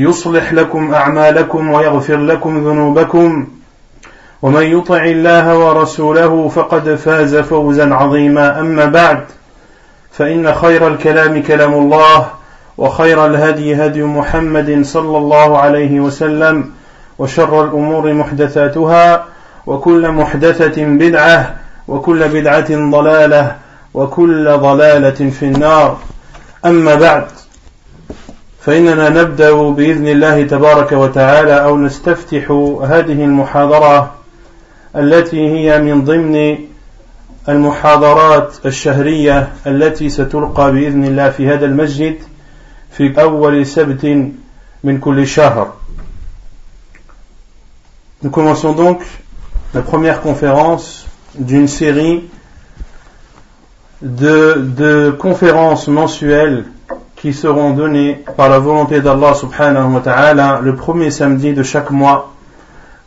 يصلح لكم أعمالكم ويغفر لكم ذنوبكم. ومن يطع الله ورسوله فقد فاز فوزا عظيما. أما بعد فإن خير الكلام كلام الله وخير الهدي هدي محمد صلى الله عليه وسلم وشر الأمور محدثاتها وكل محدثة بدعة وكل بدعة ضلالة وكل ضلالة في النار. أما بعد فإننا نبدأ بإذن الله تبارك وتعالى أو نستفتح هذه المحاضرة التي هي من ضمن المحاضرات الشهرية التي ستلقى بإذن الله في هذا المسجد في أول سبت من كل شهر. Nous commençons donc la première conférence d'une série de, de conférences mensuelles qui seront donnés par la volonté d'Allah subhanahu wa ta'ala le premier samedi de chaque mois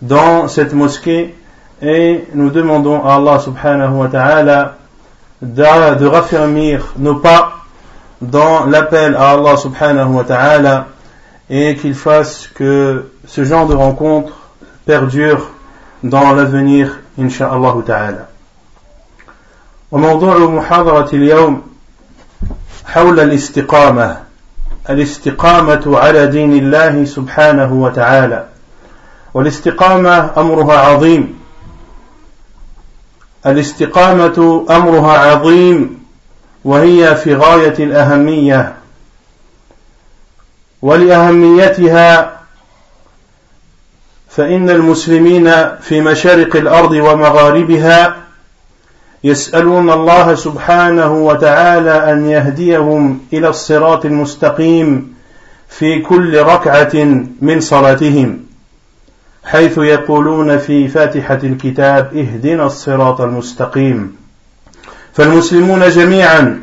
dans cette mosquée et nous demandons à Allah subhanahu wa ta'ala de raffermir nos pas dans l'appel à Allah subhanahu wa ta'ala et qu'il fasse que ce genre de rencontre perdure dans l'avenir insha'Allah ta'ala. وموضوع محاضرة اليوم حول الاستقامة. الاستقامة على دين الله سبحانه وتعالى. والاستقامة أمرها عظيم. الاستقامة أمرها عظيم وهي في غاية الأهمية. ولأهميتها فإن المسلمين في مشارق الأرض ومغاربها يسألون الله سبحانه وتعالى أن يهديهم إلى الصراط المستقيم في كل ركعة من صلاتهم حيث يقولون في فاتحة الكتاب اهدنا الصراط المستقيم فالمسلمون جميعا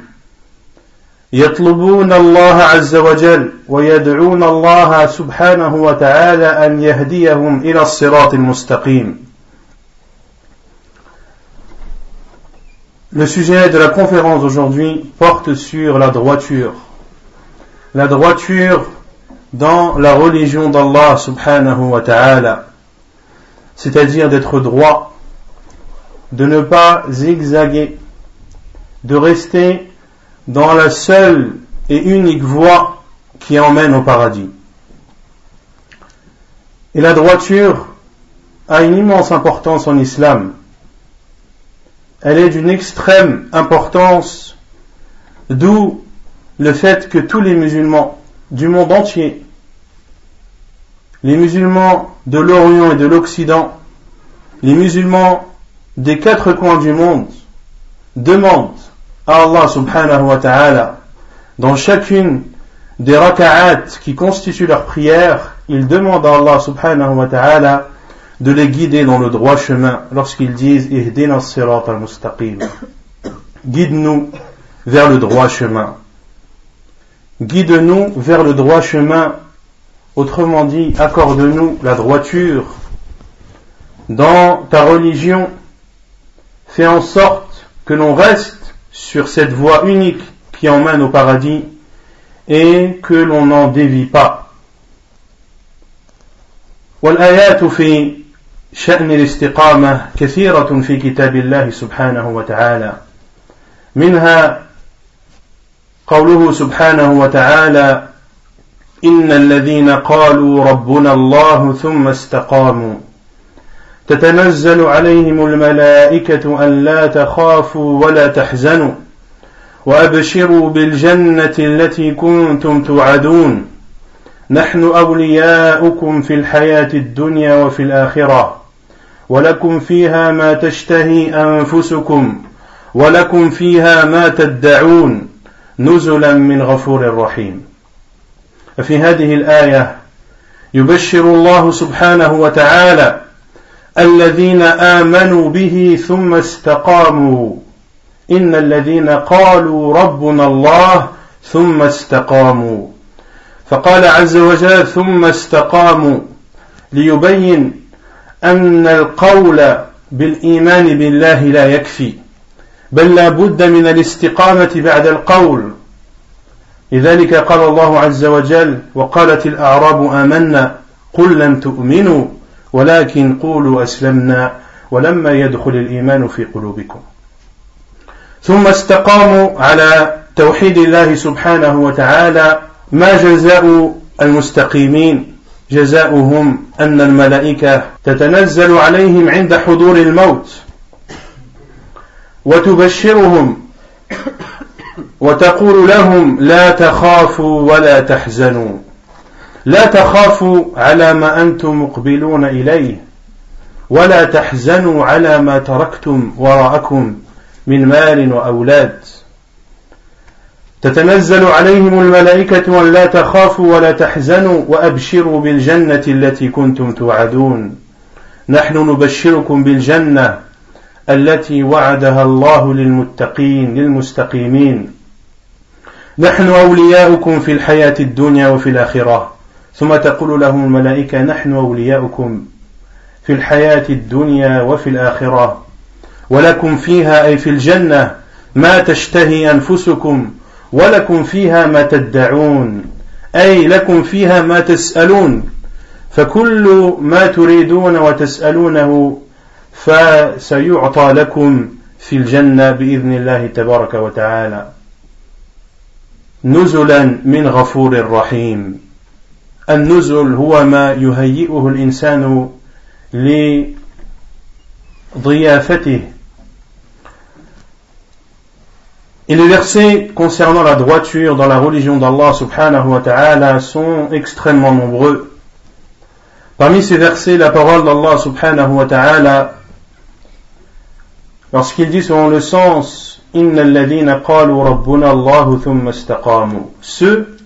يطلبون الله عز وجل ويدعون الله سبحانه وتعالى أن يهديهم إلى الصراط المستقيم. Le sujet de la conférence d'aujourd'hui porte sur la droiture. La droiture dans la religion d'Allah subhanahu wa ta'ala. C'est-à-dire d'être droit, de ne pas zigzaguer, de rester dans la seule et unique voie qui emmène au paradis. Et la droiture a une immense importance en islam elle est d'une extrême importance, d'où le fait que tous les musulmans du monde entier, les musulmans de l'Orient et de l'Occident, les musulmans des quatre coins du monde, demandent à Allah subhanahu wa ta'ala, dans chacune des raka'at qui constituent leur prière, ils demandent à Allah subhanahu wa ta'ala de les guider dans le droit chemin lorsqu'ils disent Guide-nous vers le droit chemin. Guide-nous vers le droit chemin. Autrement dit, accorde-nous la droiture dans ta religion. Fais en sorte que l'on reste sur cette voie unique qui emmène au paradis et que l'on n'en dévie pas. شأن الاستقامة كثيرة في كتاب الله سبحانه وتعالى. منها قوله سبحانه وتعالى إن الذين قالوا ربنا الله ثم استقاموا. تتنزل عليهم الملائكة أن لا تخافوا ولا تحزنوا وأبشروا بالجنة التي كنتم توعدون. نحن أولياؤكم في الحياة الدنيا وفي الآخرة. ولكم فيها ما تشتهي أنفسكم ولكم فيها ما تدعون نزلا من غفور رحيم. ففي هذه الآية يبشر الله سبحانه وتعالى الذين آمنوا به ثم استقاموا. إن الذين قالوا ربنا الله ثم استقاموا. فقال عز وجل ثم استقاموا ليبين أن القول بالإيمان بالله لا يكفي بل لا بد من الاستقامة بعد القول. لذلك قال الله عز وجل وقالت الأعراب آمنا قل لم تؤمنوا ولكن قولوا أسلمنا ولما يدخل الإيمان في قلوبكم. ثم استقاموا على توحيد الله سبحانه وتعالى ما جزاء المستقيمين. جزاؤهم أن الملائكة تتنزل عليهم عند حضور الموت وتبشرهم وتقول لهم لا تخافوا ولا تحزنوا. لا تخافوا على ما أنتم مقبلون إليه ولا تحزنوا على ما تركتم وراءكم من مال وأولاد. تتنزل عليهم الملائكة أن لا تخافوا ولا تحزنوا وأبشروا بالجنة التي كنتم توعدون. نحن نبشركم بالجنة التي وعدها الله للمتقين للمستقيمين. نحن أولياؤكم في الحياة الدنيا وفي الآخرة. ثم تقول لهم الملائكة نحن أولياؤكم في الحياة الدنيا وفي الآخرة. ولكم فيها أي في الجنة ما تشتهي أنفسكم ولكم فيها ما تدعون أي لكم فيها ما تسألون فكل ما تريدون وتسألونه فسيعطى لكم في الجنة بإذن الله تبارك وتعالى. نزلا من غفور رحيم. النزل هو ما يهيئه الإنسان لضيافته. Et les versets concernant la droiture dans la religion d'Allah subhanahu wa ta'ala sont extrêmement nombreux. Parmi ces versets, la parole d'Allah subhanahu wa ta'ala, lorsqu'il dit selon le sens, Ceux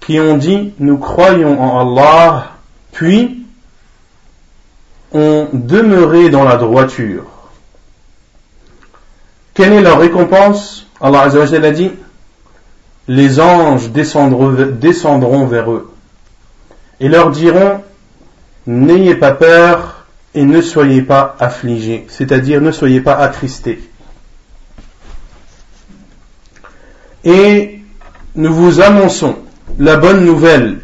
qui ont dit, nous croyons en Allah, puis ont demeuré dans la droiture. Quelle est leur récompense? Allah a dit Les anges descendront, vers eux et leur diront N'ayez pas peur et ne soyez pas affligés, c'est-à-dire ne soyez pas attristés. Et nous vous annonçons la bonne nouvelle,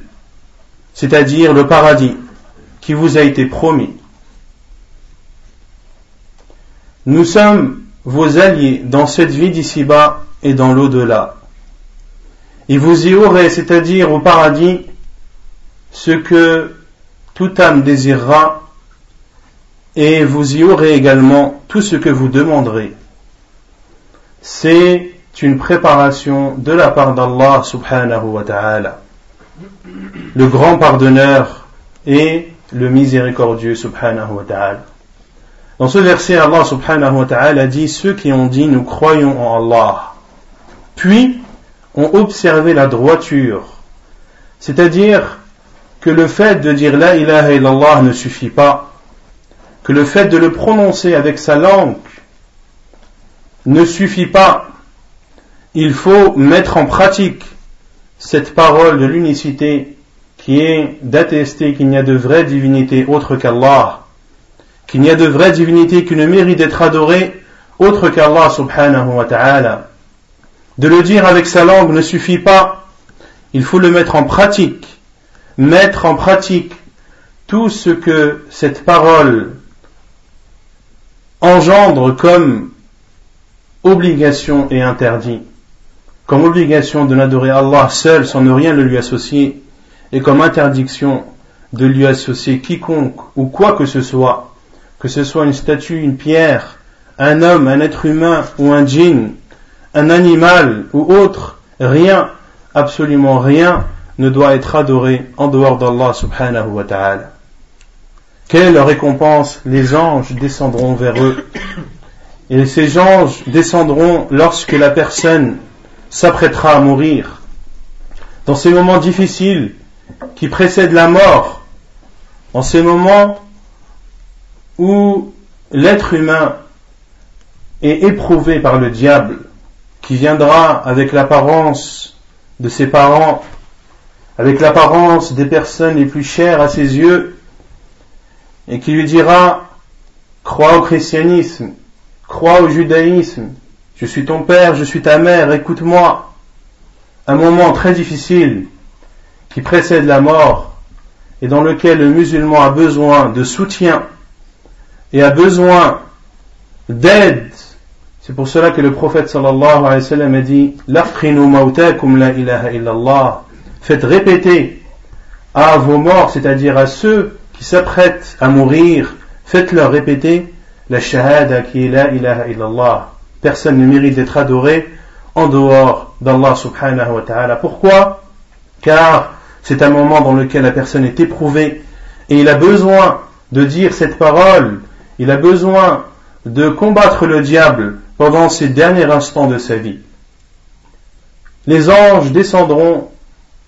c'est-à-dire le paradis qui vous a été promis. Nous sommes vos alliés dans cette vie d'ici-bas et dans l'au-delà. Et vous y aurez, c'est-à-dire au paradis, ce que toute âme désirera, et vous y aurez également tout ce que vous demanderez. C'est une préparation de la part d'Allah subhanahu wa ta'ala, le grand pardonneur et le miséricordieux subhanahu wa ta'ala. Dans ce verset, Allah subhanahu wa ta'ala dit Ceux qui ont dit nous croyons en Allah, puis ont observé la droiture, c'est-à-dire que le fait de dire La ilaha illallah ne suffit pas, que le fait de le prononcer avec sa langue ne suffit pas, il faut mettre en pratique cette parole de l'unicité qui est d'attester qu'il n'y a de vraie divinité autre qu'Allah qu'il n'y a de vraie divinité qui ne mérite d'être adorée autre qu'Allah subhanahu wa ta'ala. De le dire avec sa langue ne suffit pas, il faut le mettre en pratique, mettre en pratique tout ce que cette parole engendre comme obligation et interdit, comme obligation de n'adorer Allah seul sans ne rien le lui associer, et comme interdiction de lui associer quiconque ou quoi que ce soit, que ce soit une statue, une pierre, un homme, un être humain ou un djinn, un animal ou autre, rien, absolument rien ne doit être adoré en dehors d'Allah subhanahu wa ta'ala. Quelle récompense les anges descendront vers eux. Et ces anges descendront lorsque la personne s'apprêtera à mourir. Dans ces moments difficiles qui précèdent la mort, en ces moments où l'être humain est éprouvé par le diable, qui viendra avec l'apparence de ses parents, avec l'apparence des personnes les plus chères à ses yeux, et qui lui dira, crois au christianisme, crois au judaïsme, je suis ton père, je suis ta mère, écoute-moi. Un moment très difficile qui précède la mort et dans lequel le musulman a besoin de soutien et a besoin d'aide. C'est pour cela que le prophète sallallahu alayhi wa sallam a dit mautakum la ilaha illallah. Faites répéter à vos morts, c'est-à-dire à ceux qui s'apprêtent à mourir, faites-leur répéter la shahada qui est la ilaha illallah. Personne ne mérite d'être adoré en dehors d'Allah subhanahu wa ta'ala. Pourquoi? Car c'est un moment dans lequel la personne est éprouvée et il a besoin de dire cette parole, il a besoin de combattre le diable pendant ces derniers instants de sa vie. Les anges descendront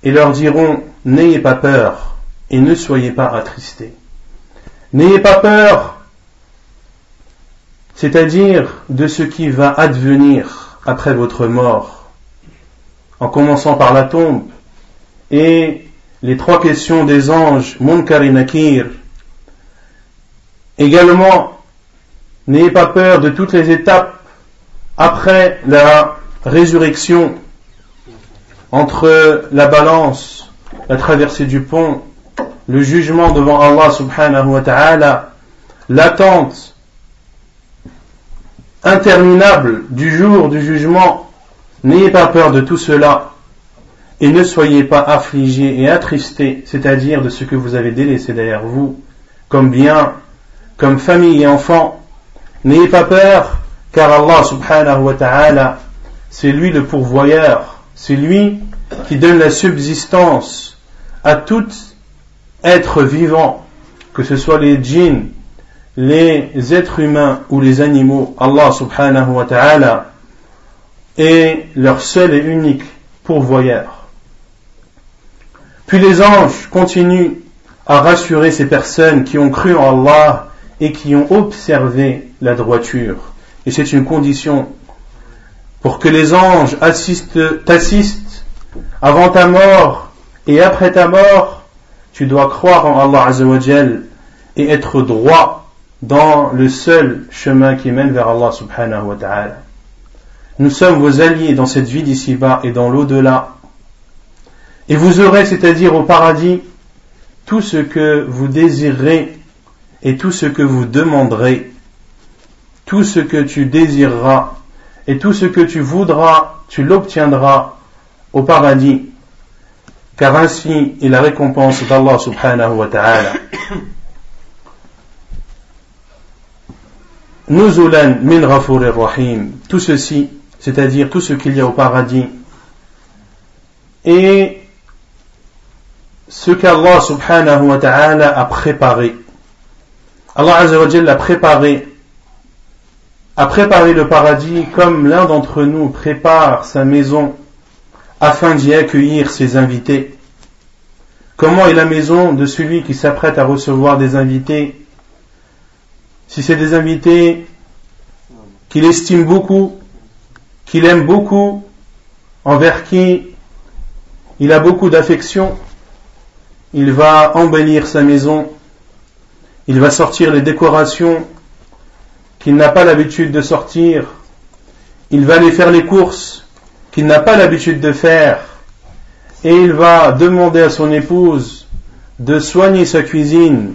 et leur diront N'ayez pas peur et ne soyez pas attristés. N'ayez pas peur, c'est-à-dire de ce qui va advenir après votre mort, en commençant par la tombe, et les trois questions des anges, Munkar et Nakir. Également, n'ayez pas peur de toutes les étapes après la résurrection, entre la balance, la traversée du pont, le jugement devant Allah subhanahu wa ta'ala, l'attente interminable du jour du jugement. N'ayez pas peur de tout cela et ne soyez pas affligés et attristés, c'est-à-dire de ce que vous avez délaissé derrière vous, comme bien, comme famille et enfants. N'ayez pas peur, car Allah subhanahu wa ta'ala, c'est lui le pourvoyeur, c'est lui qui donne la subsistance à tout être vivant, que ce soit les djinns, les êtres humains ou les animaux. Allah subhanahu wa ta'ala est leur seul et unique pourvoyeur. Puis les anges continuent à rassurer ces personnes qui ont cru en Allah et qui ont observé la droiture. Et c'est une condition pour que les anges t'assistent avant ta mort et après ta mort, tu dois croire en Allah Azzawajal et être droit dans le seul chemin qui mène vers Allah subhanahu wa ta'ala. Nous sommes vos alliés dans cette vie d'ici-bas et dans l'au-delà. Et vous aurez, c'est-à-dire au paradis, tout ce que vous désirerez et tout ce que vous demanderez, tout ce que tu désireras et tout ce que tu voudras, tu l'obtiendras au paradis, car ainsi est la récompense d'Allah subhanahu wa ta'ala. Nuzulan min rahim. Tout ceci, c'est-à-dire tout ce qu'il y a au paradis, et ce qu'Allah subhanahu wa ta'ala a préparé. Allah azza wa a préparé a préparé le paradis comme l'un d'entre nous prépare sa maison afin d'y accueillir ses invités. Comment est la maison de celui qui s'apprête à recevoir des invités? Si c'est des invités qu'il estime beaucoup, qu'il aime beaucoup, envers qui il a beaucoup d'affection, il va embellir sa maison, il va sortir les décorations qu'il n'a pas l'habitude de sortir, il va aller faire les courses qu'il n'a pas l'habitude de faire, et il va demander à son épouse de soigner sa cuisine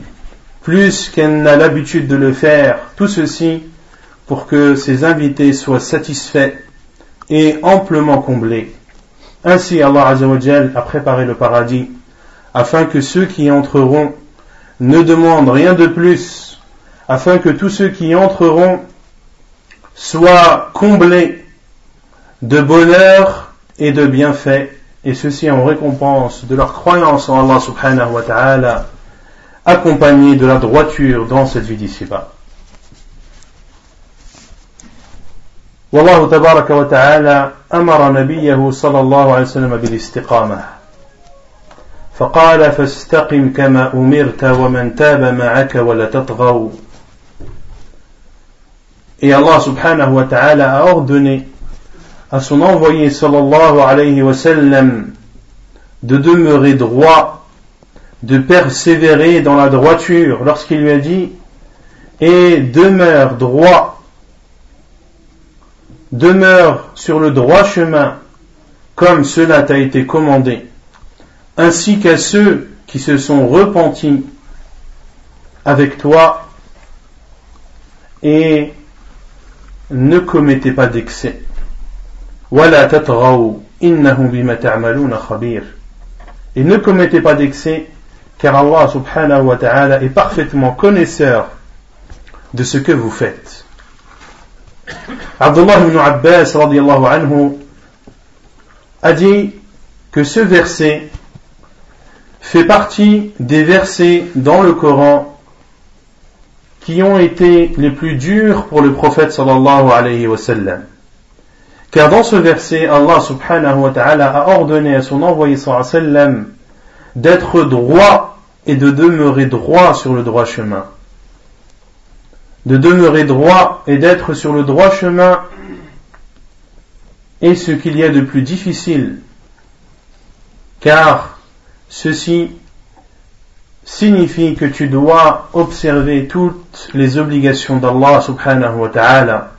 plus qu'elle n'a l'habitude de le faire, tout ceci pour que ses invités soient satisfaits et amplement comblés. Ainsi Allah a préparé le paradis afin que ceux qui entreront ne demandent rien de plus, afin que tous ceux qui y entreront soient comblés de bonheur et de bienfaits, et ceci en récompense de leur croyance en Allah subhanahu wa ta'ala, accompagnée de la droiture dans cette vie d'ici-bas. والله تبارك وتعالى أمر نبيه صلى الله عليه وسلم بالاستقامة فقال فاستقم كما أمرت ومن تاب معك ولا تطغوا Et Allah subhanahu wa ta'ala a ordonné à son envoyé sallallahu alayhi wa sallam de demeurer droit, de persévérer dans la droiture lorsqu'il lui a dit et demeure droit, demeure sur le droit chemin comme cela t'a été commandé, ainsi qu'à ceux qui se sont repentis avec toi et ne commettez pas d'excès. Et ne commettez pas d'excès, car Allah subhanahu wa ta'ala est parfaitement connaisseur de ce que vous faites. Abdullah ibn Abbas anhu a dit que ce verset fait partie des versets dans le Coran qui ont été les plus durs pour le prophète sallallahu alayhi wa sallam. Car dans ce verset, Allah subhanahu wa ta'ala a ordonné à son envoyé sallam d'être droit et de demeurer droit sur le droit chemin. De demeurer droit et d'être sur le droit chemin est ce qu'il y a de plus difficile. Car ceci signifie que tu dois observer toutes les obligations d'Allah subhanahu wa ta'ala.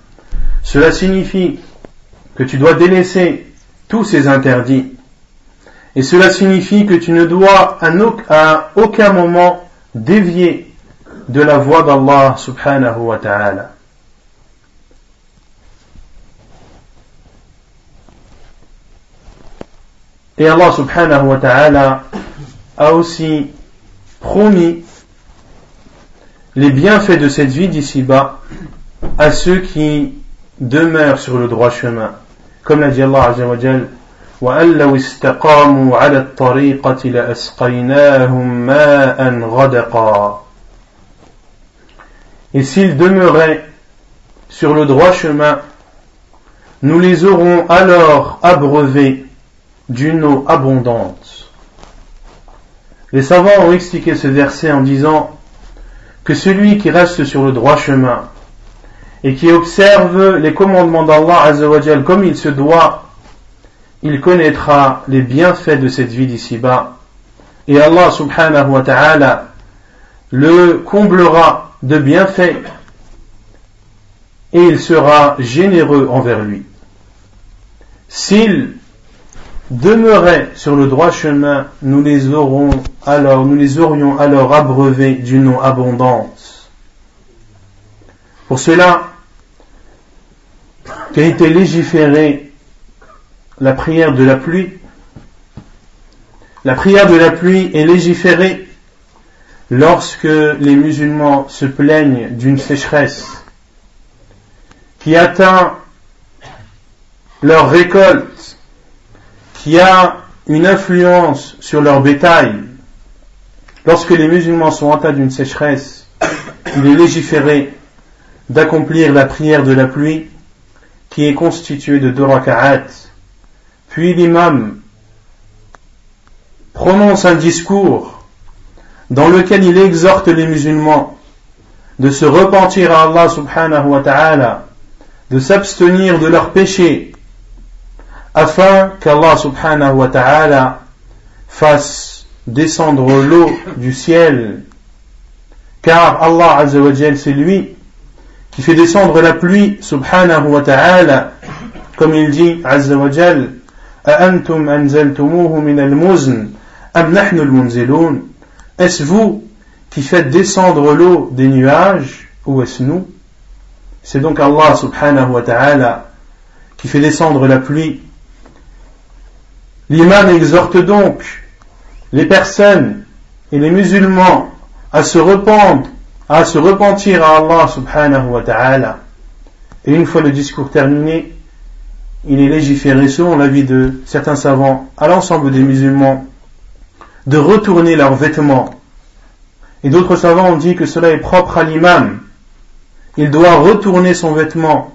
Cela signifie que tu dois délaisser tous ces interdits. Et cela signifie que tu ne dois à aucun moment dévier de la voie d'Allah subhanahu wa ta'ala. Et Allah subhanahu wa ta'ala a aussi promis les bienfaits de cette vie d'ici-bas à ceux qui demeurent sur le droit chemin. Comme l'a dit Allah Azza wa Jal, وأن لو استقاموا على الطريقة لأسقيناهم ماء غدقا Et s'ils demeuraient sur le droit chemin, nous les aurons alors abreuvés d'une eau abondante. Les savants ont expliqué ce verset en disant que celui qui reste sur le droit chemin et qui observe les commandements d'Allah Azzawajal comme il se doit, il connaîtra les bienfaits de cette vie d'ici-bas. Et Allah subhanahu wa ta'ala le comblera de bienfaits et il sera généreux envers lui. S'il demeurait sur le droit chemin, nous les aurons alors, nous les aurions alors abreuvés d'une eau abondante. Pour cela, qu'a été légiférée la prière de la pluie. La prière de la pluie est légiférée lorsque les musulmans se plaignent d'une sécheresse qui atteint leur récolte, qui a une influence sur leur bétail. Lorsque les musulmans sont atteints d'une sécheresse, il est légiféré d'accomplir la prière de la pluie qui est constitué de deux raka'at. Puis l'imam prononce un discours dans lequel il exhorte les musulmans de se repentir à Allah subhanahu wa ta'ala, de s'abstenir de leurs péchés, afin qu'Allah subhanahu wa ta'ala fasse descendre l'eau du ciel, car Allah c'est lui qui fait descendre la pluie, subhanahu wa ta'ala, comme il dit, azza wa jal, أأنتم أنزلتموه من المزن أم نحن المنزلون Est-ce vous qui faites descendre l'eau des nuages ou est-ce nous C'est donc Allah subhanahu wa ta'ala qui fait descendre la pluie. L'imam exhorte donc les personnes et les musulmans à se rependre, à se repentir à Allah subhanahu wa ta'ala. Et une fois le discours terminé, il est légiféré selon l'avis de certains savants à l'ensemble des musulmans de retourner leurs vêtements. Et d'autres savants ont dit que cela est propre à l'imam. Il doit retourner son vêtement.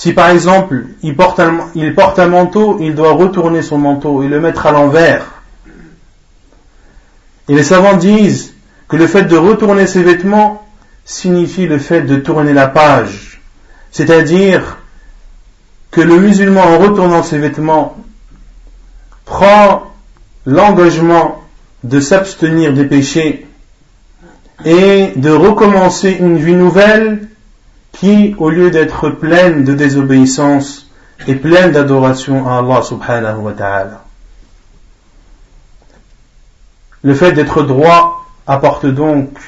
Si par exemple il porte, un, il porte un manteau, il doit retourner son manteau et le mettre à l'envers. Et les savants disent que le fait de retourner ses vêtements signifie le fait de tourner la page. C'est-à-dire que le musulman en retournant ses vêtements prend l'engagement de s'abstenir des péchés et de recommencer une vie nouvelle qui, au lieu d'être pleine de désobéissance, est pleine d'adoration à Allah subhanahu wa ta'ala. Le fait d'être droit apporte donc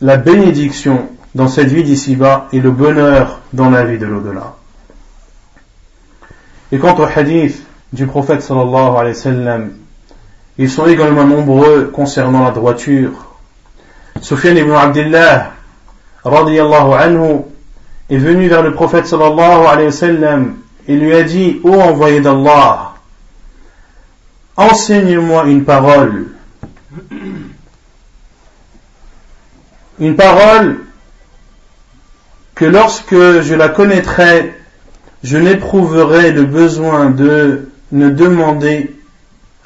la bénédiction dans cette vie d'ici-bas et le bonheur dans la vie de l'au-delà. Et quant au hadith du prophète sallallahu alayhi wa sallam, ils sont également nombreux concernant la droiture. Sufyan ibn Abdullah, radiyallahu anhu, est venu vers le prophète sallallahu alayhi wa sallam et lui a dit, ô envoyé d'Allah, enseigne-moi une parole. Une parole que lorsque je la connaîtrai, je n'éprouverai le besoin de ne demander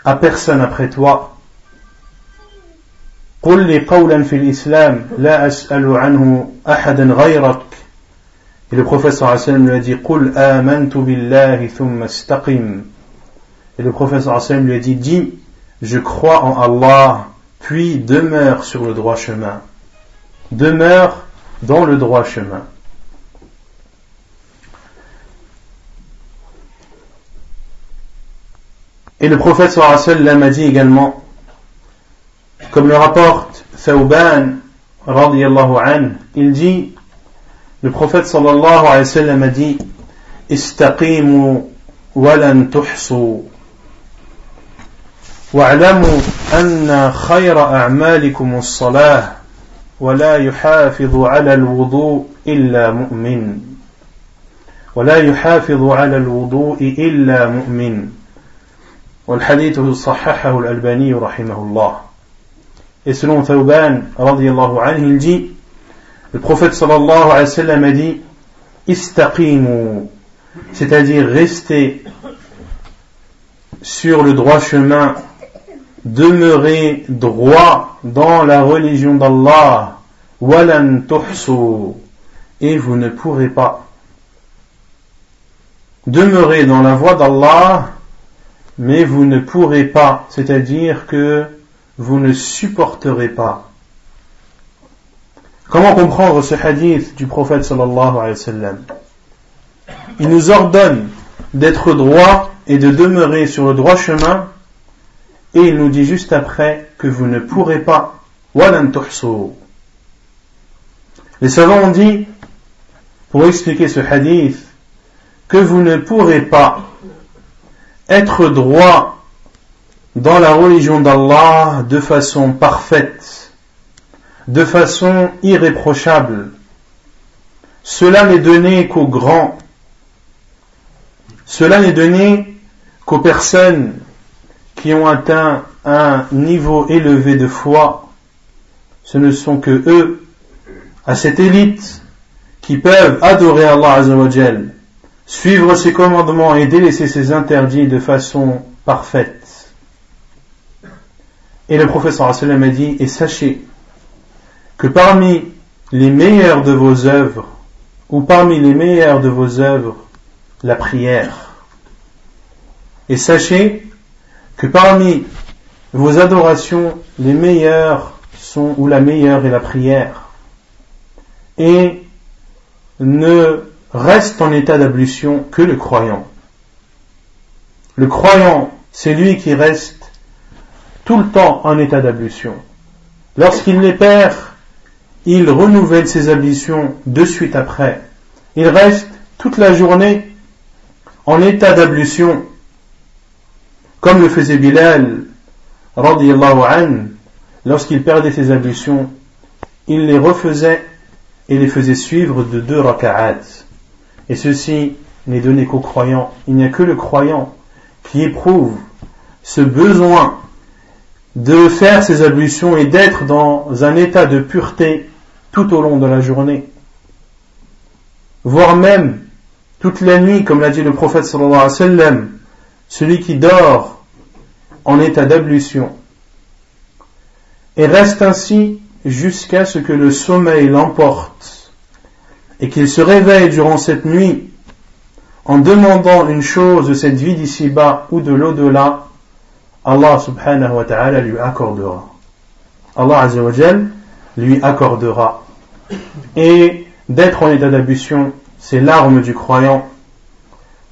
à personne après toi. قل لي قولا في الإسلام لا أسأل عنه أحدا غيرك Et le prophète sallallahu alayhi wa sallam lui a dit قل آمنت بالله ثم استقم Et le prophète sallallahu alayhi wa sallam lui a dit dis je crois en Allah puis demeure sur le droit chemin demeure dans le droit chemin Et le prophète sallallahu alayhi wa sallam a dit également, comme le rapporte Thawban radiyallahu an, il dit, le prophète sallallahu alayhi wa sallam a dit, استقيموا ولن تحصوا واعلموا أن خير أعمالكم الصلاة ولا يحافظ على الوضوء إلا مؤمن ولا يحافظ على الوضوء إلا مؤمن والحديث صححه الألباني رحمه الله Et selon Thawban, il dit, le prophète sallallahu alayhi wa sallam a dit, istaqimu, c'est-à-dire rester sur le droit chemin, demeurer droit dans la religion d'Allah, walan tuhsu, et vous ne pourrez pas. Demeurer dans la voie d'Allah mais vous ne pourrez pas, c'est-à-dire que vous ne supporterez pas. Comment comprendre ce hadith du prophète sallallahu Il nous ordonne d'être droit et de demeurer sur le droit chemin et il nous dit juste après que vous ne pourrez pas. les savants ont dit pour expliquer ce hadith que vous ne pourrez pas être droit dans la religion d'Allah de façon parfaite, de façon irréprochable. Cela n'est donné qu'aux grands. Cela n'est donné qu'aux personnes qui ont atteint un niveau élevé de foi. Ce ne sont que eux, à cette élite, qui peuvent adorer Allah Azzawajal suivre ses commandements et délaisser ses interdits de façon parfaite. Et le professeur sallam a dit, et sachez que parmi les meilleures de vos œuvres, ou parmi les meilleures de vos œuvres, la prière. Et sachez que parmi vos adorations, les meilleures sont, ou la meilleure est la prière. Et ne reste en état d'ablution que le croyant. Le croyant, c'est lui qui reste tout le temps en état d'ablution. Lorsqu'il les perd, il renouvelle ses ablutions de suite après. Il reste toute la journée en état d'ablution, comme le faisait Bilal, lorsqu'il perdait ses ablutions, il les refaisait et les faisait suivre de deux raka'at. Et ceci n'est donné qu'aux croyants. Il n'y a que le croyant qui éprouve ce besoin de faire ses ablutions et d'être dans un état de pureté tout au long de la journée, voire même toute la nuit, comme l'a dit le prophète sallallahu alayhi wa sallam, celui qui dort en état d'ablution. Et reste ainsi jusqu'à ce que le sommeil l'emporte et qu'il se réveille durant cette nuit en demandant une chose de cette vie d'ici-bas ou de l'au-delà, Allah subhanahu wa ta'ala lui accordera. Allah azza wa lui accordera. Et d'être en état d'ablution, c'est l'arme du croyant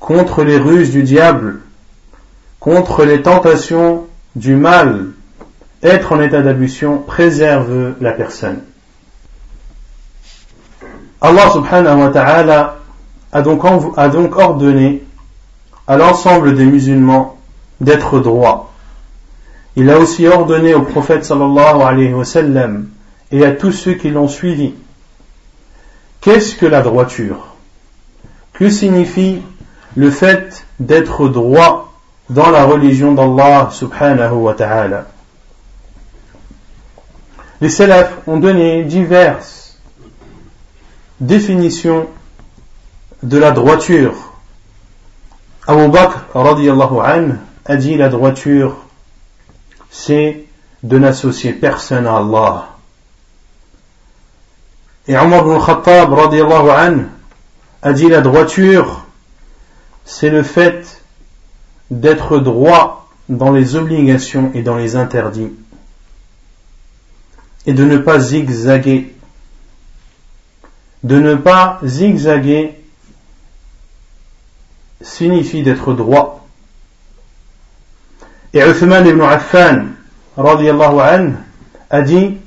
contre les ruses du diable, contre les tentations du mal. Être en état d'ablution préserve la personne. Allah subhanahu wa ta'ala a donc, a donc ordonné à l'ensemble des musulmans d'être droits. Il a aussi ordonné au prophète et à tous ceux qui l'ont suivi. Qu'est-ce que la droiture? Que signifie le fait d'être droit dans la religion d'Allah subhanahu wa ta'ala? Les salafs ont donné diverses définitions de la droiture. Abu Bakr a dit la droiture c'est de n'associer personne à Allah. Et Omar ibn Khattab anhu a dit la droiture c'est le fait d'être droit dans les obligations et dans les interdits et de ne pas zigzaguer de ne pas zigzaguer signifie d'être droit. Et Uthman ibn Affan, radiallahu anhu, a dit,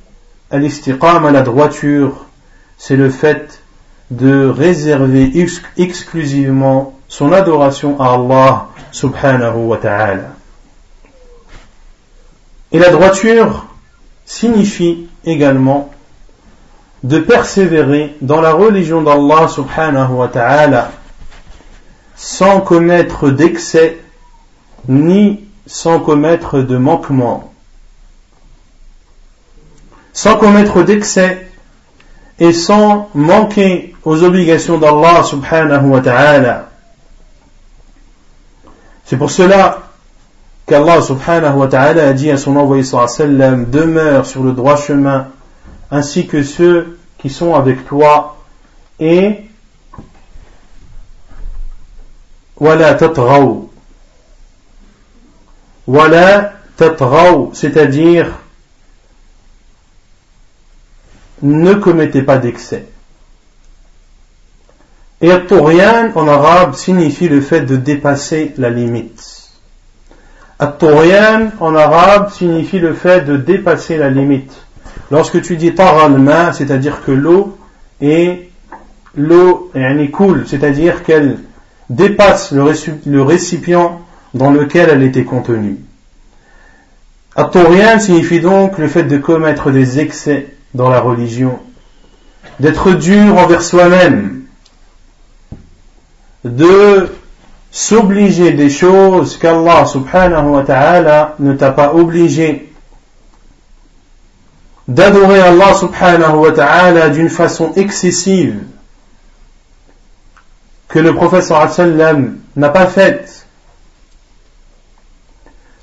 al-istiqam la droiture, c'est le fait de réserver exclusivement son adoration à Allah subhanahu wa ta'ala. Et la droiture signifie également de persévérer dans la religion d'Allah subhanahu wa ta'ala sans commettre d'excès ni sans commettre de manquement. Sans commettre d'excès et sans manquer aux obligations d'Allah subhanahu wa ta'ala. C'est pour cela qu'Allah subhanahu wa ta'ala a dit à son envoyé sallam demeure sur le droit chemin ainsi que ceux qui sont avec toi et Wala tatraou. Wala tatraou, c'est-à-dire ne commettez pas d'excès. Et At-Turian en arabe signifie le fait de dépasser la limite. At-Turian en arabe signifie le fait de dépasser la limite. Lorsque tu dis main, c'est-à-dire que l'eau est l'eau cool, c'est-à-dire qu'elle dépasse le, récipient dans lequel elle était contenue. Atorien signifie donc le fait de commettre des excès dans la religion, d'être dur envers soi-même, de s'obliger des choses qu'Allah subhanahu wa ta'ala ne t'a pas obligé, d'adorer Allah subhanahu wa ta'ala d'une façon excessive, que le professeur sallam n'a pas faite.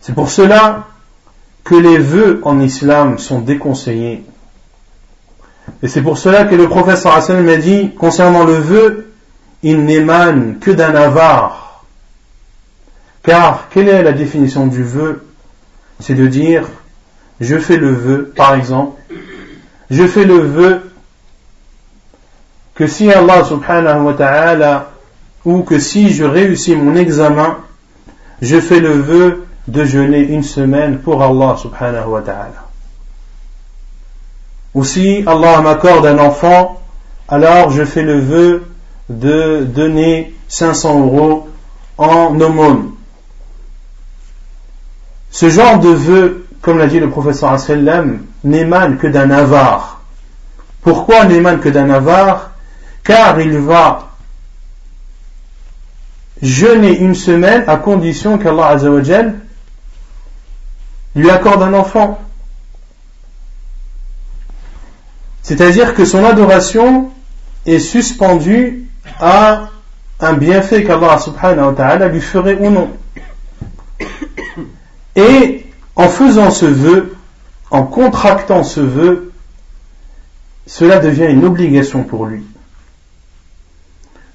C'est pour cela que les vœux en islam sont déconseillés. Et c'est pour cela que le professeur sallam a dit, concernant le vœu, il n'émane que d'un avare. Car quelle est la définition du vœu? C'est de dire, je fais le vœu, par exemple, je fais le vœu que si Allah subhanahu wa ta'ala ou que si je réussis mon examen, je fais le vœu de jeûner une semaine pour Allah subhanahu wa ta'ala. Ou si Allah m'accorde un enfant, alors je fais le vœu de donner 500 euros en aumône. Ce genre de vœu comme l'a dit le professeur n'émane que d'un avare. Pourquoi n'émane que d'un avare? Car il va jeûner une semaine à condition qu'Allah lui accorde un enfant. C'est-à-dire que son adoration est suspendue à un bienfait qu'Allah subhanahu wa ta'ala lui ferait ou non. Et en faisant ce vœu, en contractant ce vœu, cela devient une obligation pour lui.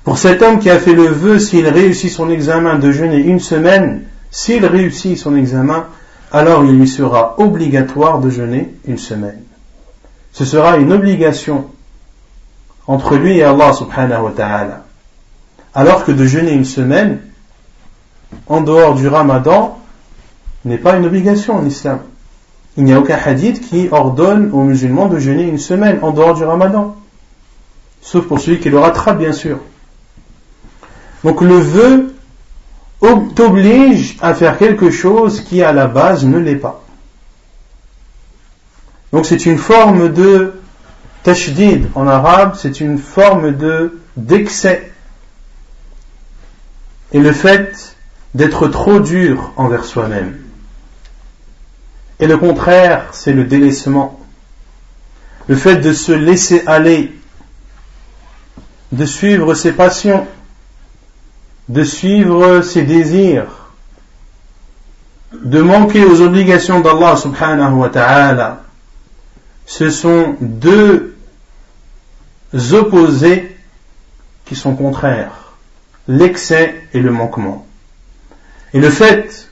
Pour cet homme qui a fait le vœu, s'il réussit son examen de jeûner une semaine, s'il réussit son examen, alors il lui sera obligatoire de jeûner une semaine. Ce sera une obligation entre lui et Allah subhanahu wa ta'ala. Alors que de jeûner une semaine, en dehors du ramadan, n'est pas une obligation en islam. Il n'y a aucun hadith qui ordonne aux musulmans de jeûner une semaine en dehors du ramadan. Sauf pour celui qui le rattrape, bien sûr. Donc le vœu t'oblige à faire quelque chose qui à la base ne l'est pas. Donc c'est une forme de tashdid en arabe, c'est une forme de d'excès. Et le fait d'être trop dur envers soi-même. Et le contraire, c'est le délaissement. Le fait de se laisser aller, de suivre ses passions, de suivre ses désirs, de manquer aux obligations d'Allah subhanahu wa ta'ala, ce sont deux opposés qui sont contraires, l'excès et le manquement. Et le fait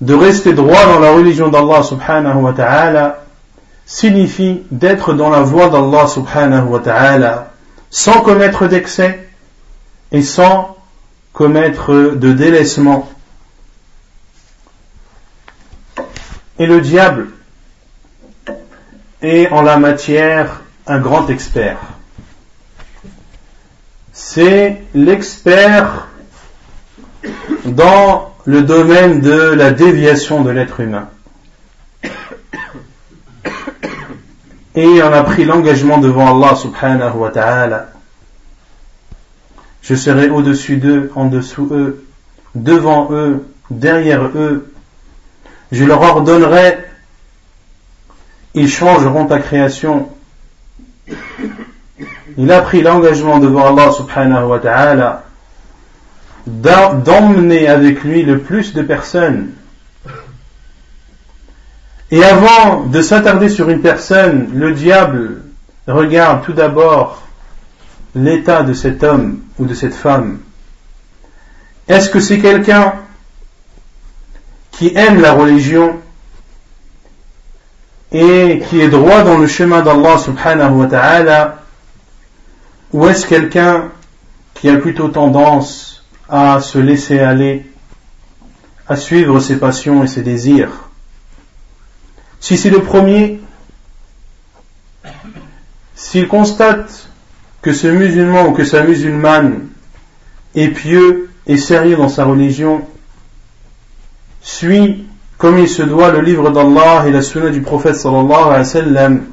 de rester droit dans la religion d'Allah subhanahu wa ta'ala signifie d'être dans la voie d'Allah subhanahu wa ta'ala sans commettre d'excès et sans commettre de délaissement. Et le diable est en la matière un grand expert. C'est l'expert dans le domaine de la déviation de l'être humain. Et on a pris l'engagement devant Allah subhanahu wa ta'ala. Je serai au-dessus d'eux, en dessous eux, devant eux, derrière eux. Je leur ordonnerai, ils changeront ta création. Il a pris l'engagement devant Allah subhanahu wa ta'ala d'emmener avec lui le plus de personnes. Et avant de s'attarder sur une personne, le diable regarde tout d'abord l'état de cet homme ou de cette femme. Est-ce que c'est quelqu'un qui aime la religion et qui est droit dans le chemin d'Allah subhanahu wa ta'ala ou est-ce quelqu'un qui a plutôt tendance à se laisser aller, à suivre ses passions et ses désirs? Si c'est le premier, s'il constate que ce musulman ou que sa musulmane est pieux et sérieux dans sa religion, suit comme il se doit le livre d'Allah et la sunna du prophète sallallahu alayhi wa sallam,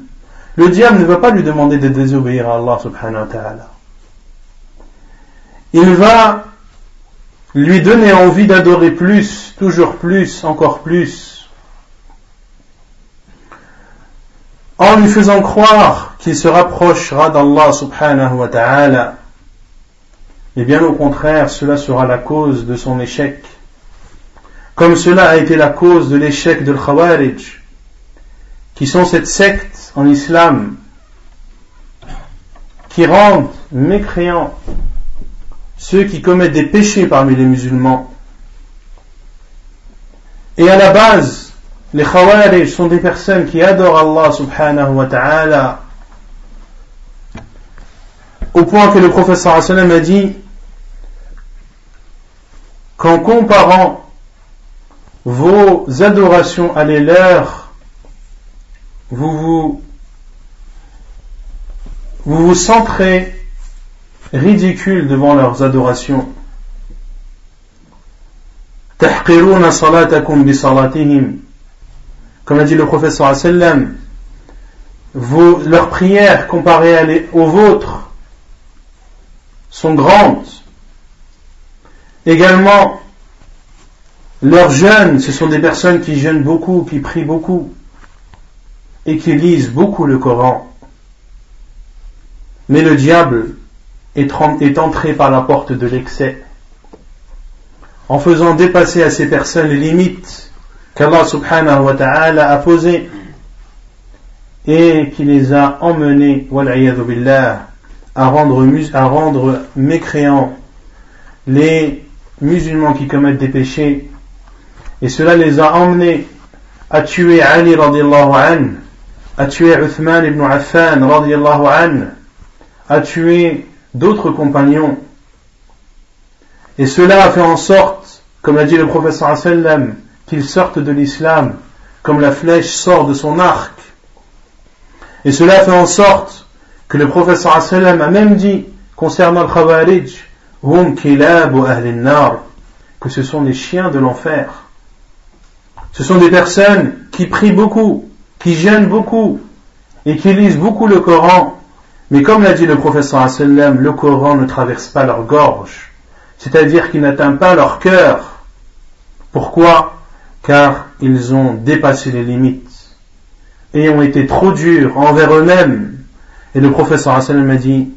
le diable ne va pas lui demander de désobéir à Allah subhanahu wa ta'ala. Il va lui donner envie d'adorer plus, toujours plus, encore plus, en lui faisant croire qu'il se rapprochera d'Allah subhanahu wa ta'ala, et bien au contraire, cela sera la cause de son échec. Comme cela a été la cause de l'échec de l'Khawarij, qui sont cette secte en islam qui rendent mécréants ceux qui commettent des péchés parmi les musulmans. Et à la base, les Khawarij sont des personnes qui adorent Allah subhanahu wa ta'ala au point que le professeur sallam a dit qu'en comparant vos adorations à les leurs, vous vous, vous, ridicules devant leurs adorations. Comme a dit le professeur sallam, leurs prières comparées aux vôtres sont grandes. Également, leurs jeûnes, ce sont des personnes qui jeûnent beaucoup, qui prient beaucoup et qui lisent beaucoup le Coran. Mais le diable est entré par la porte de l'excès en faisant dépasser à ces personnes les limites qu'Allah subhanahu wa ta'ala a posées et qui les a emmenés billah, à rendre, à rendre mécréants les musulmans qui commettent des péchés. Et cela les a emmenés à tuer Ali radiallahu an, à tuer Uthman ibn Affan radiallahu an, à tuer d'autres compagnons. Et cela a fait en sorte, comme l'a dit le professeur sallam, qu'ils sortent de l'islam comme la flèche sort de son arc. Et cela fait en sorte que le professeur sallam a même dit concernant le Khawarij, hum que ce sont les chiens de l'enfer. Ce sont des personnes qui prient beaucoup, qui gênent beaucoup et qui lisent beaucoup le Coran. Mais comme l'a dit le professeur sallam, le Coran ne traverse pas leur gorge c'est-à-dire qu'il n'atteint pas leur cœur. Pourquoi? Car ils ont dépassé les limites et ont été trop durs envers eux-mêmes. Et le professeur Hassan m'a dit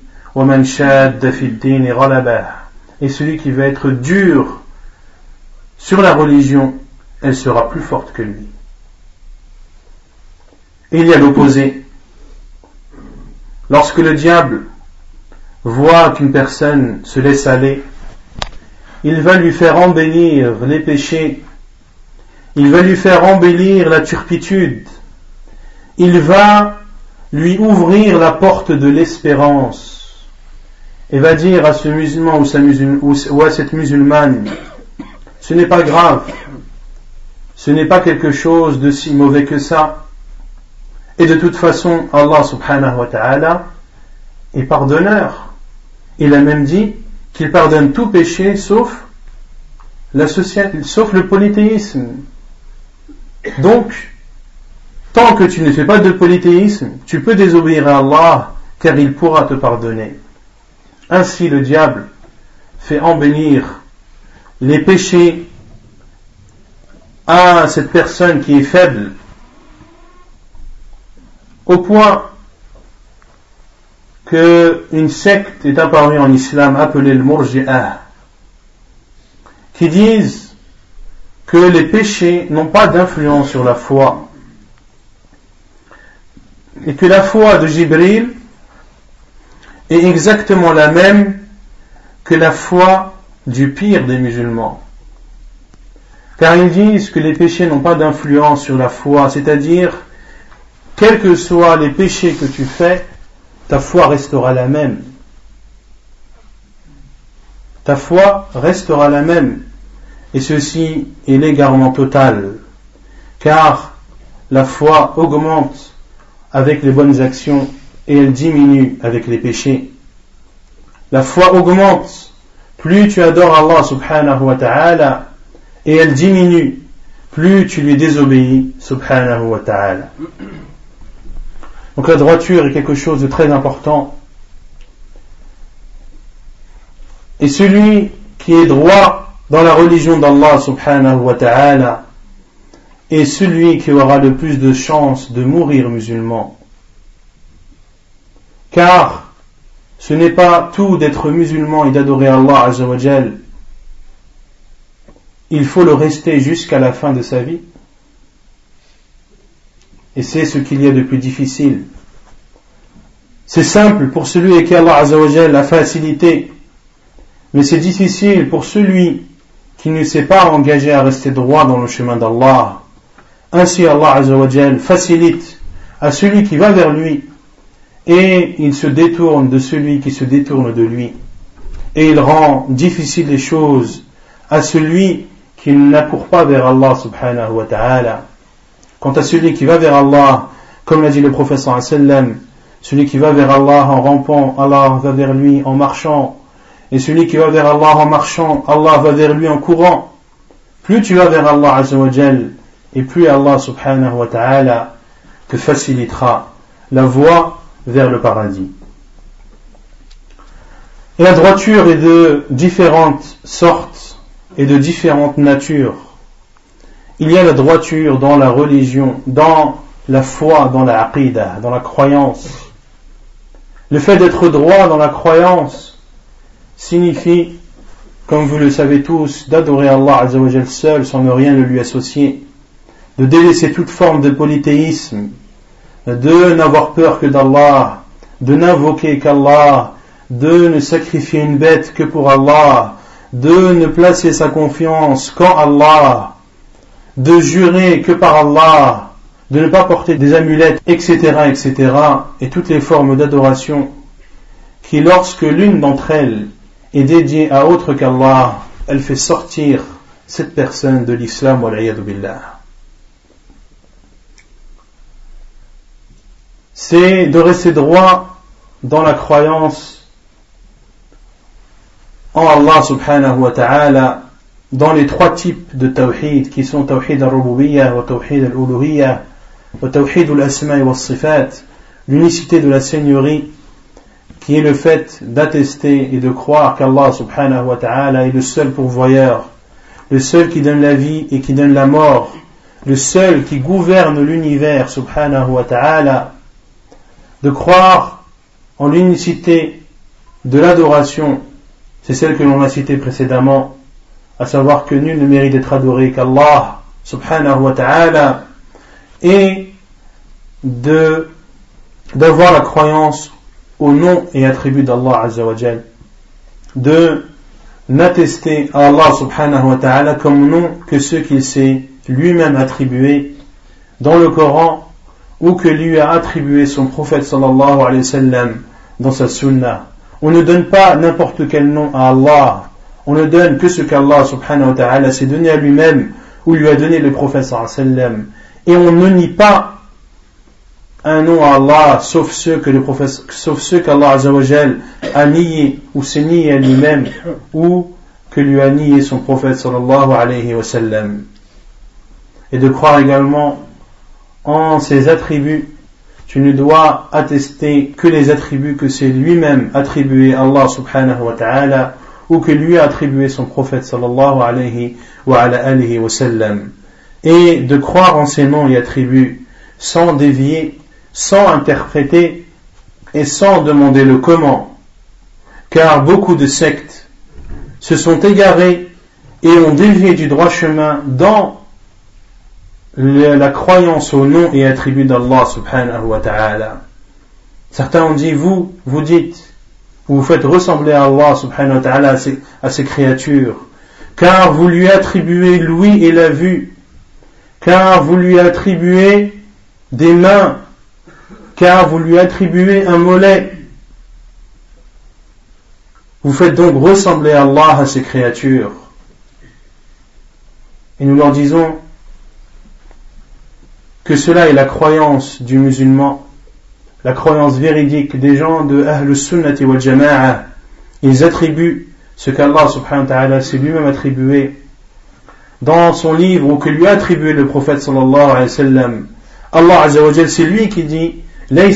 et celui qui va être dur sur la religion, elle sera plus forte que lui. Et il y a l'opposé. Lorsque le diable voit qu'une personne se laisse aller, il va lui faire embellir les péchés, il va lui faire embellir la turpitude, il va lui ouvrir la porte de l'espérance et va dire à ce musulman ou, à cette musulmane, ce n'est pas grave, ce n'est pas quelque chose de si mauvais que ça. Et de toute façon, Allah subhanahu wa ta'ala est pardonneur. Il a même dit, qu'il pardonne tout péché sauf, sauf le polythéisme. Donc, tant que tu ne fais pas de polythéisme, tu peux désobéir à Allah car il pourra te pardonner. Ainsi le diable fait embellir les péchés à cette personne qui est faible au point qu'une secte est apparue en islam appelée le Murji'ah, qui disent que les péchés n'ont pas d'influence sur la foi et que la foi de Jibril est exactement la même que la foi du pire des musulmans. Car ils disent que les péchés n'ont pas d'influence sur la foi, c'est-à-dire, quels que soient les péchés que tu fais, ta foi restera la même. Ta foi restera la même. Et ceci est l'égarement total. Car la foi augmente avec les bonnes actions et elle diminue avec les péchés. La foi augmente plus tu adores Allah subhanahu wa ta'ala et elle diminue plus tu lui désobéis subhanahu wa ta'ala. Donc la droiture est quelque chose de très important. Et celui qui est droit dans la religion d'Allah subhanahu wa ta'ala est celui qui aura le plus de chances de mourir musulman. Car ce n'est pas tout d'être musulman et d'adorer Allah azawajal. Il faut le rester jusqu'à la fin de sa vie. Et c'est ce qu'il y a de plus difficile. C'est simple pour celui à qui Allah Azzawajal a facilité, mais c'est difficile pour celui qui ne s'est pas engagé à rester droit dans le chemin d'Allah. Ainsi Allah Azzawajal facilite à celui qui va vers lui et il se détourne de celui qui se détourne de lui. Et il rend difficile les choses à celui qui n'accourt pas vers Allah subhanahu wa ta'ala. Quant à celui qui va vers Allah, comme l'a dit le professeur sallam, celui qui va vers Allah en rampant, Allah va vers lui en marchant. Et celui qui va vers Allah en marchant, Allah va vers lui en courant. Plus tu vas vers Allah Azzawajal, et plus Allah subhanahu wa ta'ala te facilitera la voie vers le paradis. Et la droiture est de différentes sortes et de différentes natures. Il y a la droiture dans la religion, dans la foi, dans la aqidah, dans la croyance. Le fait d'être droit dans la croyance signifie, comme vous le savez tous, d'adorer Allah seul sans ne rien lui associer, de délaisser toute forme de polythéisme, de n'avoir peur que d'Allah, de n'invoquer qu'Allah, de ne sacrifier une bête que pour Allah, de ne placer sa confiance qu'en Allah, de jurer que par Allah, de ne pas porter des amulettes, etc., etc., et toutes les formes d'adoration qui, lorsque l'une d'entre elles est dédiée à autre qu'Allah, elle fait sortir cette personne de l'islam, wa billah. C'est de rester droit dans la croyance en Allah subhanahu wa ta'ala dans les trois types de tawhid qui sont tawhid al-rububiyyah wa tawhid al-uluhiyyah wa tawhid al-asma wa sifat l'unicité de la seigneurie qui est le fait d'attester et de croire qu'Allah subhanahu wa ta'ala est le seul pourvoyeur le seul qui donne la vie et qui donne la mort le seul qui gouverne l'univers subhanahu wa ta'ala de croire en l'unicité de l'adoration c'est celle que l'on a citée précédemment, à savoir que nul ne mérite d'être adoré qu'Allah subhanahu wa ta'ala, et d'avoir la croyance au nom et attribut d'Allah azawajal, de n'attester à Allah subhanahu wa ta'ala comme nom que ceux qu'il s'est lui-même attribué dans le Coran ou que lui a attribué son prophète sallallahu alayhi wa sallam dans sa sunnah. On ne donne pas n'importe quel nom à Allah. On ne donne que ce qu'Allah subhanahu wa ta'ala s'est donné à lui-même ou lui a donné le prophète sallam. Et on ne nie pas un nom à Allah sauf ceux que le prophète, sauf ceux qu'Allah a nié ou s'est nié à lui-même ou que lui a nié son prophète sallallahu alayhi wa. Et de croire également en ses attributs tu ne dois attester que les attributs que c'est lui-même attribué à Allah subhanahu wa ta'ala ou que lui a attribué son prophète sallallahu alayhi wa, alayhi wa sallam. Et de croire en ces noms et attributs sans dévier, sans interpréter et sans demander le comment. Car beaucoup de sectes se sont égarés et ont dévié du droit chemin dans la croyance au nom et attribut d'Allah subhanahu wa ta'ala. Certains ont dit, vous, vous dites, vous faites ressembler à Allah subhanahu wa ta'ala à ses, créatures, car vous lui attribuez l'ouïe et la vue, car vous lui attribuez des mains, car vous lui attribuez un mollet. Vous faites donc ressembler Allah à ses créatures. Et nous leur disons, que cela est la croyance du musulman, la croyance véridique des gens de Ahl Sunnati wal Jama'a. Ils attribuent ce qu'Allah subhanahu wa ta'ala s'est lui-même attribué dans son livre ou que lui a attribué le prophète sallallahu alayhi wa sallam. Allah azza wa c'est lui qui dit Rien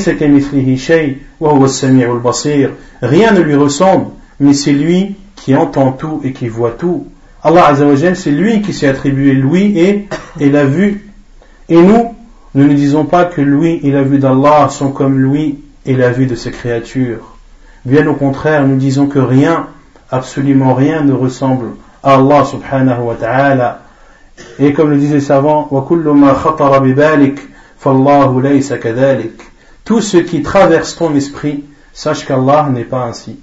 ne lui ressemble, mais c'est lui qui entend tout et qui voit tout. Allah azza wa c'est lui qui s'est attribué l'ouïe et, et la vue. Et nous, nous ne disons pas que lui et la vue d'Allah sont comme lui et la vue de ses créatures. Bien au contraire, nous disons que rien, absolument rien ne ressemble à Allah subhanahu wa ta'ala. Et comme le disent les savants, Tout ce qui traverse ton esprit, sache qu'Allah n'est pas ainsi.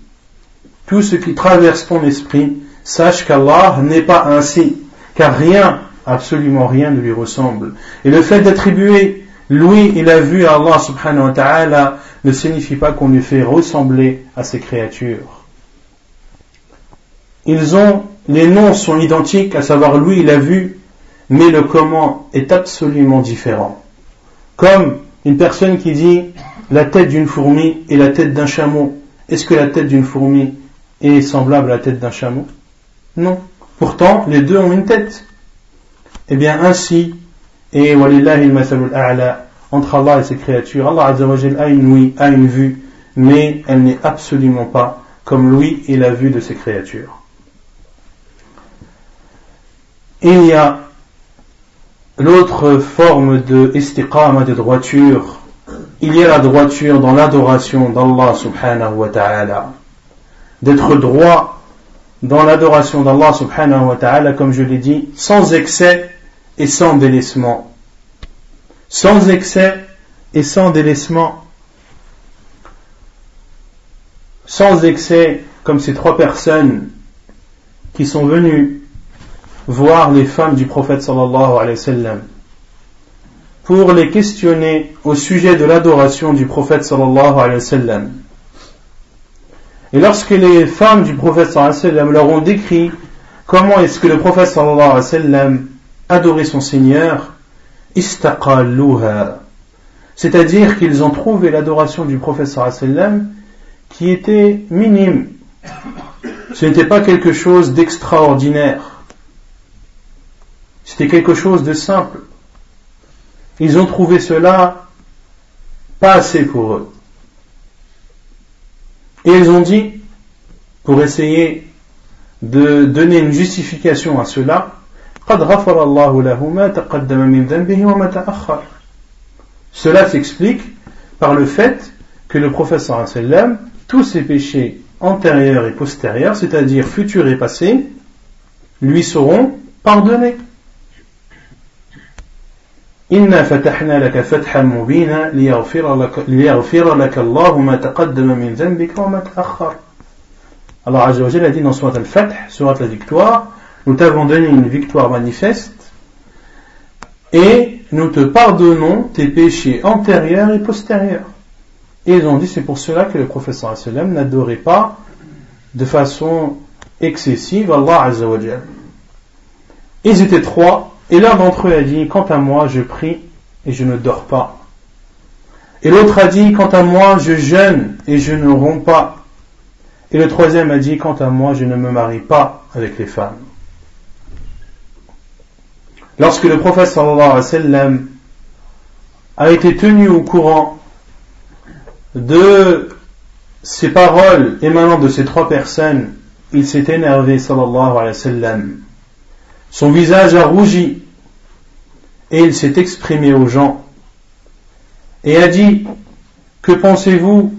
Tout ce qui traverse ton esprit, sache qu'Allah n'est pas ainsi. Car rien absolument rien ne lui ressemble. Et le fait d'attribuer l'ouïe et la vue à Allah subhanahu wa ta'ala ne signifie pas qu'on lui fait ressembler à ses créatures. Ils ont, les noms sont identiques, à savoir l'ouïe et la vue, mais le comment est absolument différent. Comme une personne qui dit la tête d'une fourmi et la tête d'un chameau. Est-ce que la tête d'une fourmi est semblable à la tête d'un chameau? Non. Pourtant, les deux ont une tête. Eh bien ainsi, Et entre Allah et ses créatures, Allah a une ouïe, a une vue, mais elle n'est absolument pas comme l'ouïe et la vue de ses créatures. il y a l'autre forme de istiqama, de droiture. Il y a la droiture dans l'adoration d'Allah subhanahu wa ta'ala. D'être droit dans l'adoration d'Allah subhanahu wa ta'ala, comme je l'ai dit, sans excès et sans délaissement. Sans excès et sans délaissement. Sans excès, comme ces trois personnes qui sont venues voir les femmes du prophète sallallahu alayhi wa sallam pour les questionner au sujet de l'adoration du prophète sallallahu alayhi wa sallam. Et lorsque les femmes du prophète sallallahu alayhi wa leur ont décrit comment est-ce que le prophète sallallahu alayhi wa sallam adorer son Seigneur, istaqalluha. C'est-à-dire qu'ils ont trouvé l'adoration du professeur sallam qui était minime. Ce n'était pas quelque chose d'extraordinaire. C'était quelque chose de simple. Ils ont trouvé cela pas assez pour eux. Et ils ont dit, pour essayer de donner une justification à cela, cela s'explique par le fait que le professeur sallam, tous ses péchés antérieurs et postérieurs, c'est-à-dire futurs et passés, lui seront pardonnés. إنا فتحنا لك فتحا مبينا ليغفر لك, ليغفر لك الله ما تقدم من ذنبك وما تأخر Allah Azza wa a dit dans Surat al-Fath, Surat la victoire, nous t'avons donné une victoire manifeste et nous te pardonnons tes péchés antérieurs et postérieurs. Et ils ont dit c'est pour cela que le professeur sallam n'adorait pas de façon excessive Allah Azzawajal. Ils étaient trois et l'un d'entre eux a dit quant à moi je prie et je ne dors pas. Et l'autre a dit quant à moi je jeûne et je ne romps pas. Et le troisième a dit quant à moi je ne me marie pas avec les femmes. Lorsque le prophète sallallahu a été tenu au courant de ces paroles émanant de ces trois personnes, il s'est énervé sallallahu alayhi wa sallam. Son visage a rougi et il s'est exprimé aux gens et a dit Que pensez-vous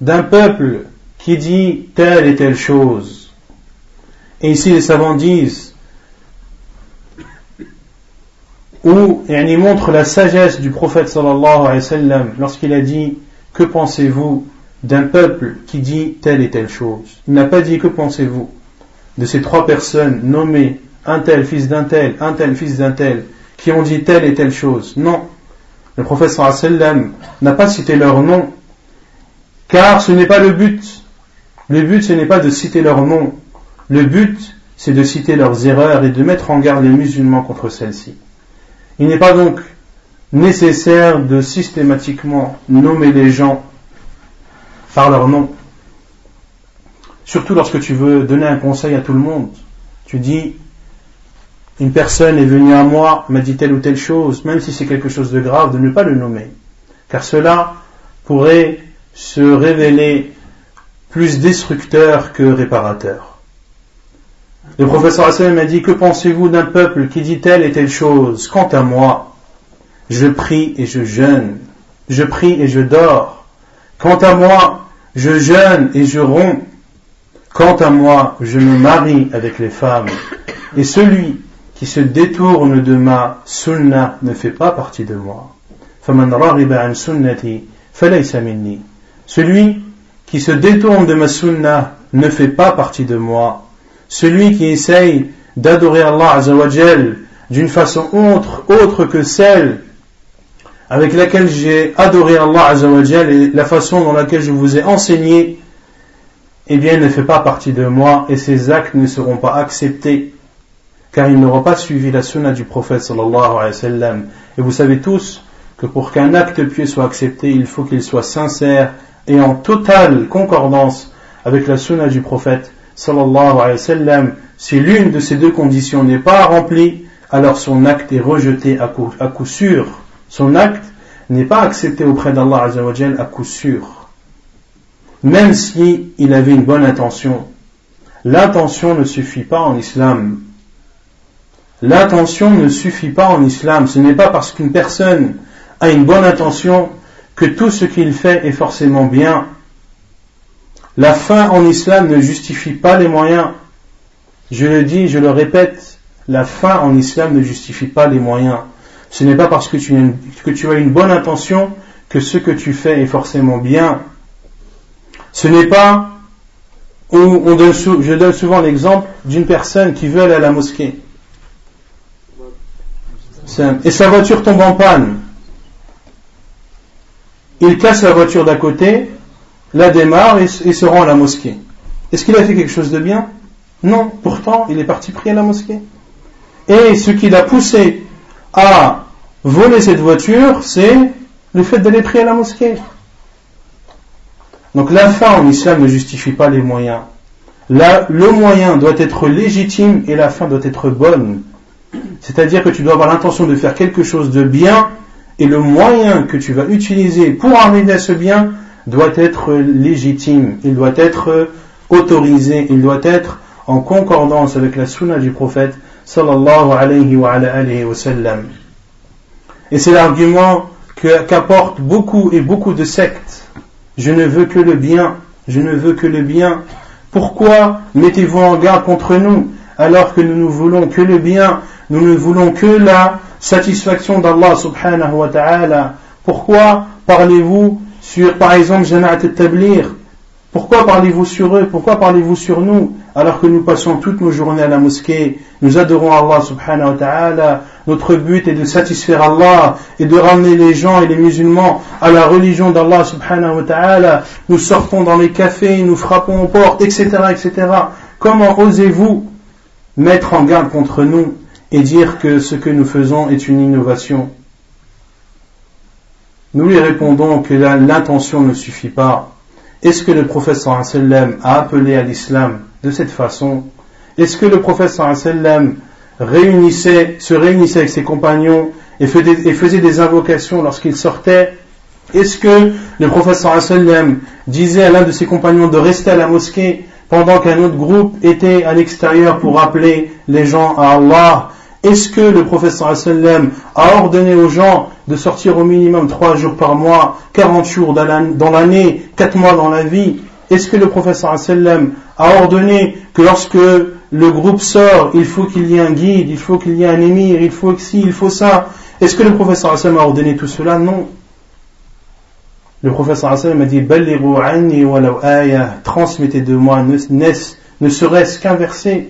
d'un peuple qui dit telle et telle chose? Et ici les savants disent où il montre la sagesse du prophète sallallahu alayhi wa sallam lorsqu'il a dit que pensez-vous d'un peuple qui dit telle et telle chose? Il n'a pas dit que pensez-vous de ces trois personnes nommées un tel fils d'un tel un tel fils d'un tel qui ont dit telle et telle chose. Non. Le wa sallam n'a pas cité leur nom car ce n'est pas le but. Le but ce n'est pas de citer leur nom. Le but c'est de citer leurs erreurs et de mettre en garde les musulmans contre celles-ci. Il n'est pas donc nécessaire de systématiquement nommer les gens par leur nom. Surtout lorsque tu veux donner un conseil à tout le monde. Tu dis, une personne est venue à moi, m'a dit telle ou telle chose, même si c'est quelque chose de grave, de ne pas le nommer. Car cela pourrait se révéler plus destructeur que réparateur. Le professeur Hassan m'a dit, que pensez-vous d'un peuple qui dit telle et telle chose? Quant à moi, je prie et je jeûne. Je prie et je dors. Quant à moi, je jeûne et je romps. Quant à moi, je me marie avec les femmes. Et celui qui se détourne de ma sunna ne fait pas partie de moi. Celui qui se détourne de ma sunna ne fait pas partie de moi. Celui qui essaye d'adorer Allah d'une façon autre, que celle avec laquelle j'ai adoré Allah et la façon dans laquelle je vous ai enseigné, eh bien, ne fait pas partie de moi et ses actes ne seront pas acceptés car il n'aura pas suivi la sunna du prophète sallallahu alayhi wa sallam. Et vous savez tous que pour qu'un acte pieux soit accepté, il faut qu'il soit sincère et en totale concordance avec la sunna du prophète sallallahu alayhi wa sallam, si l'une de ces deux conditions n'est pas remplie, alors son acte est rejeté à coup, à coup sûr. Son acte n'est pas accepté auprès d'Allah Azzawajal à coup sûr. Même si il avait une bonne intention. L'intention ne suffit pas en islam. L'intention ne suffit pas en islam. Ce n'est pas parce qu'une personne a une bonne intention que tout ce qu'il fait est forcément bien. La fin en islam ne justifie pas les moyens. Je le dis, je le répète, la fin en islam ne justifie pas les moyens. Ce n'est pas parce que tu, as une bonne intention que ce que tu fais est forcément bien. Ce n'est pas, je donne souvent l'exemple d'une personne qui veut aller à la mosquée. Et sa voiture tombe en panne. Il casse la voiture d'à côté, la démarre et, se rend à la mosquée. Est-ce qu'il a fait quelque chose de bien? Non. Pourtant, il est parti prier à la mosquée. Et ce qui l'a poussé à voler cette voiture, c'est le fait d'aller prier à la mosquée. Donc la fin en islam ne justifie pas les moyens. le moyen doit être légitime et la fin doit être bonne. C'est-à-dire que tu dois avoir l'intention de faire quelque chose de bien et le moyen que tu vas utiliser pour arriver à ce bien doit être légitime, il doit être autorisé, il doit être en concordance avec la sunna du prophète sallallahu alayhi wa, alayhi wa sallam. Et c'est l'argument qu'apportent beaucoup et beaucoup de sectes. Je ne veux que le bien, je ne veux que le bien. Pourquoi mettez-vous en garde contre nous alors que nous ne voulons que le bien, nous ne voulons que la satisfaction d'Allah subhanahu wa ta'ala. Pourquoi parlez-vous sur, par exemple, Jama'at al-Tablir Pourquoi parlez-vous sur eux? Pourquoi parlez-vous sur nous? Alors que nous passons toutes nos journées à la mosquée Nous adorons Allah subhanahu wa ta'ala. Notre but est de satisfaire Allah et de ramener les gens et les musulmans à la religion d'Allah subhanahu wa ta'ala. Nous sortons dans les cafés, nous frappons aux portes, etc., etc. Comment osez-vous mettre en garde contre nous? Et dire que ce que nous faisons est une innovation. Nous lui répondons que l'intention ne suffit pas. Est-ce que le prophète sallam a appelé à l'islam de cette façon? Est-ce que le prophète sallam se réunissait avec ses compagnons et faisait, et faisait des invocations lorsqu'il sortait? Est-ce que le prophète sallam disait à l'un de ses compagnons de rester à la mosquée pendant qu'un autre groupe était à l'extérieur pour appeler les gens à Allah? Est-ce que le professeur a ordonné aux gens de sortir au minimum 3 jours par mois, 40 jours dans l'année, 4 mois dans la vie? Est-ce que le professeur a ordonné que lorsque le groupe sort, il faut qu'il y ait un guide, il faut qu'il y ait un émir, il faut que ci, il faut ça? Est-ce que le professeur a ordonné tout cela? Non. Le professeur a dit transmettez de moi ne serait-ce qu'un verset.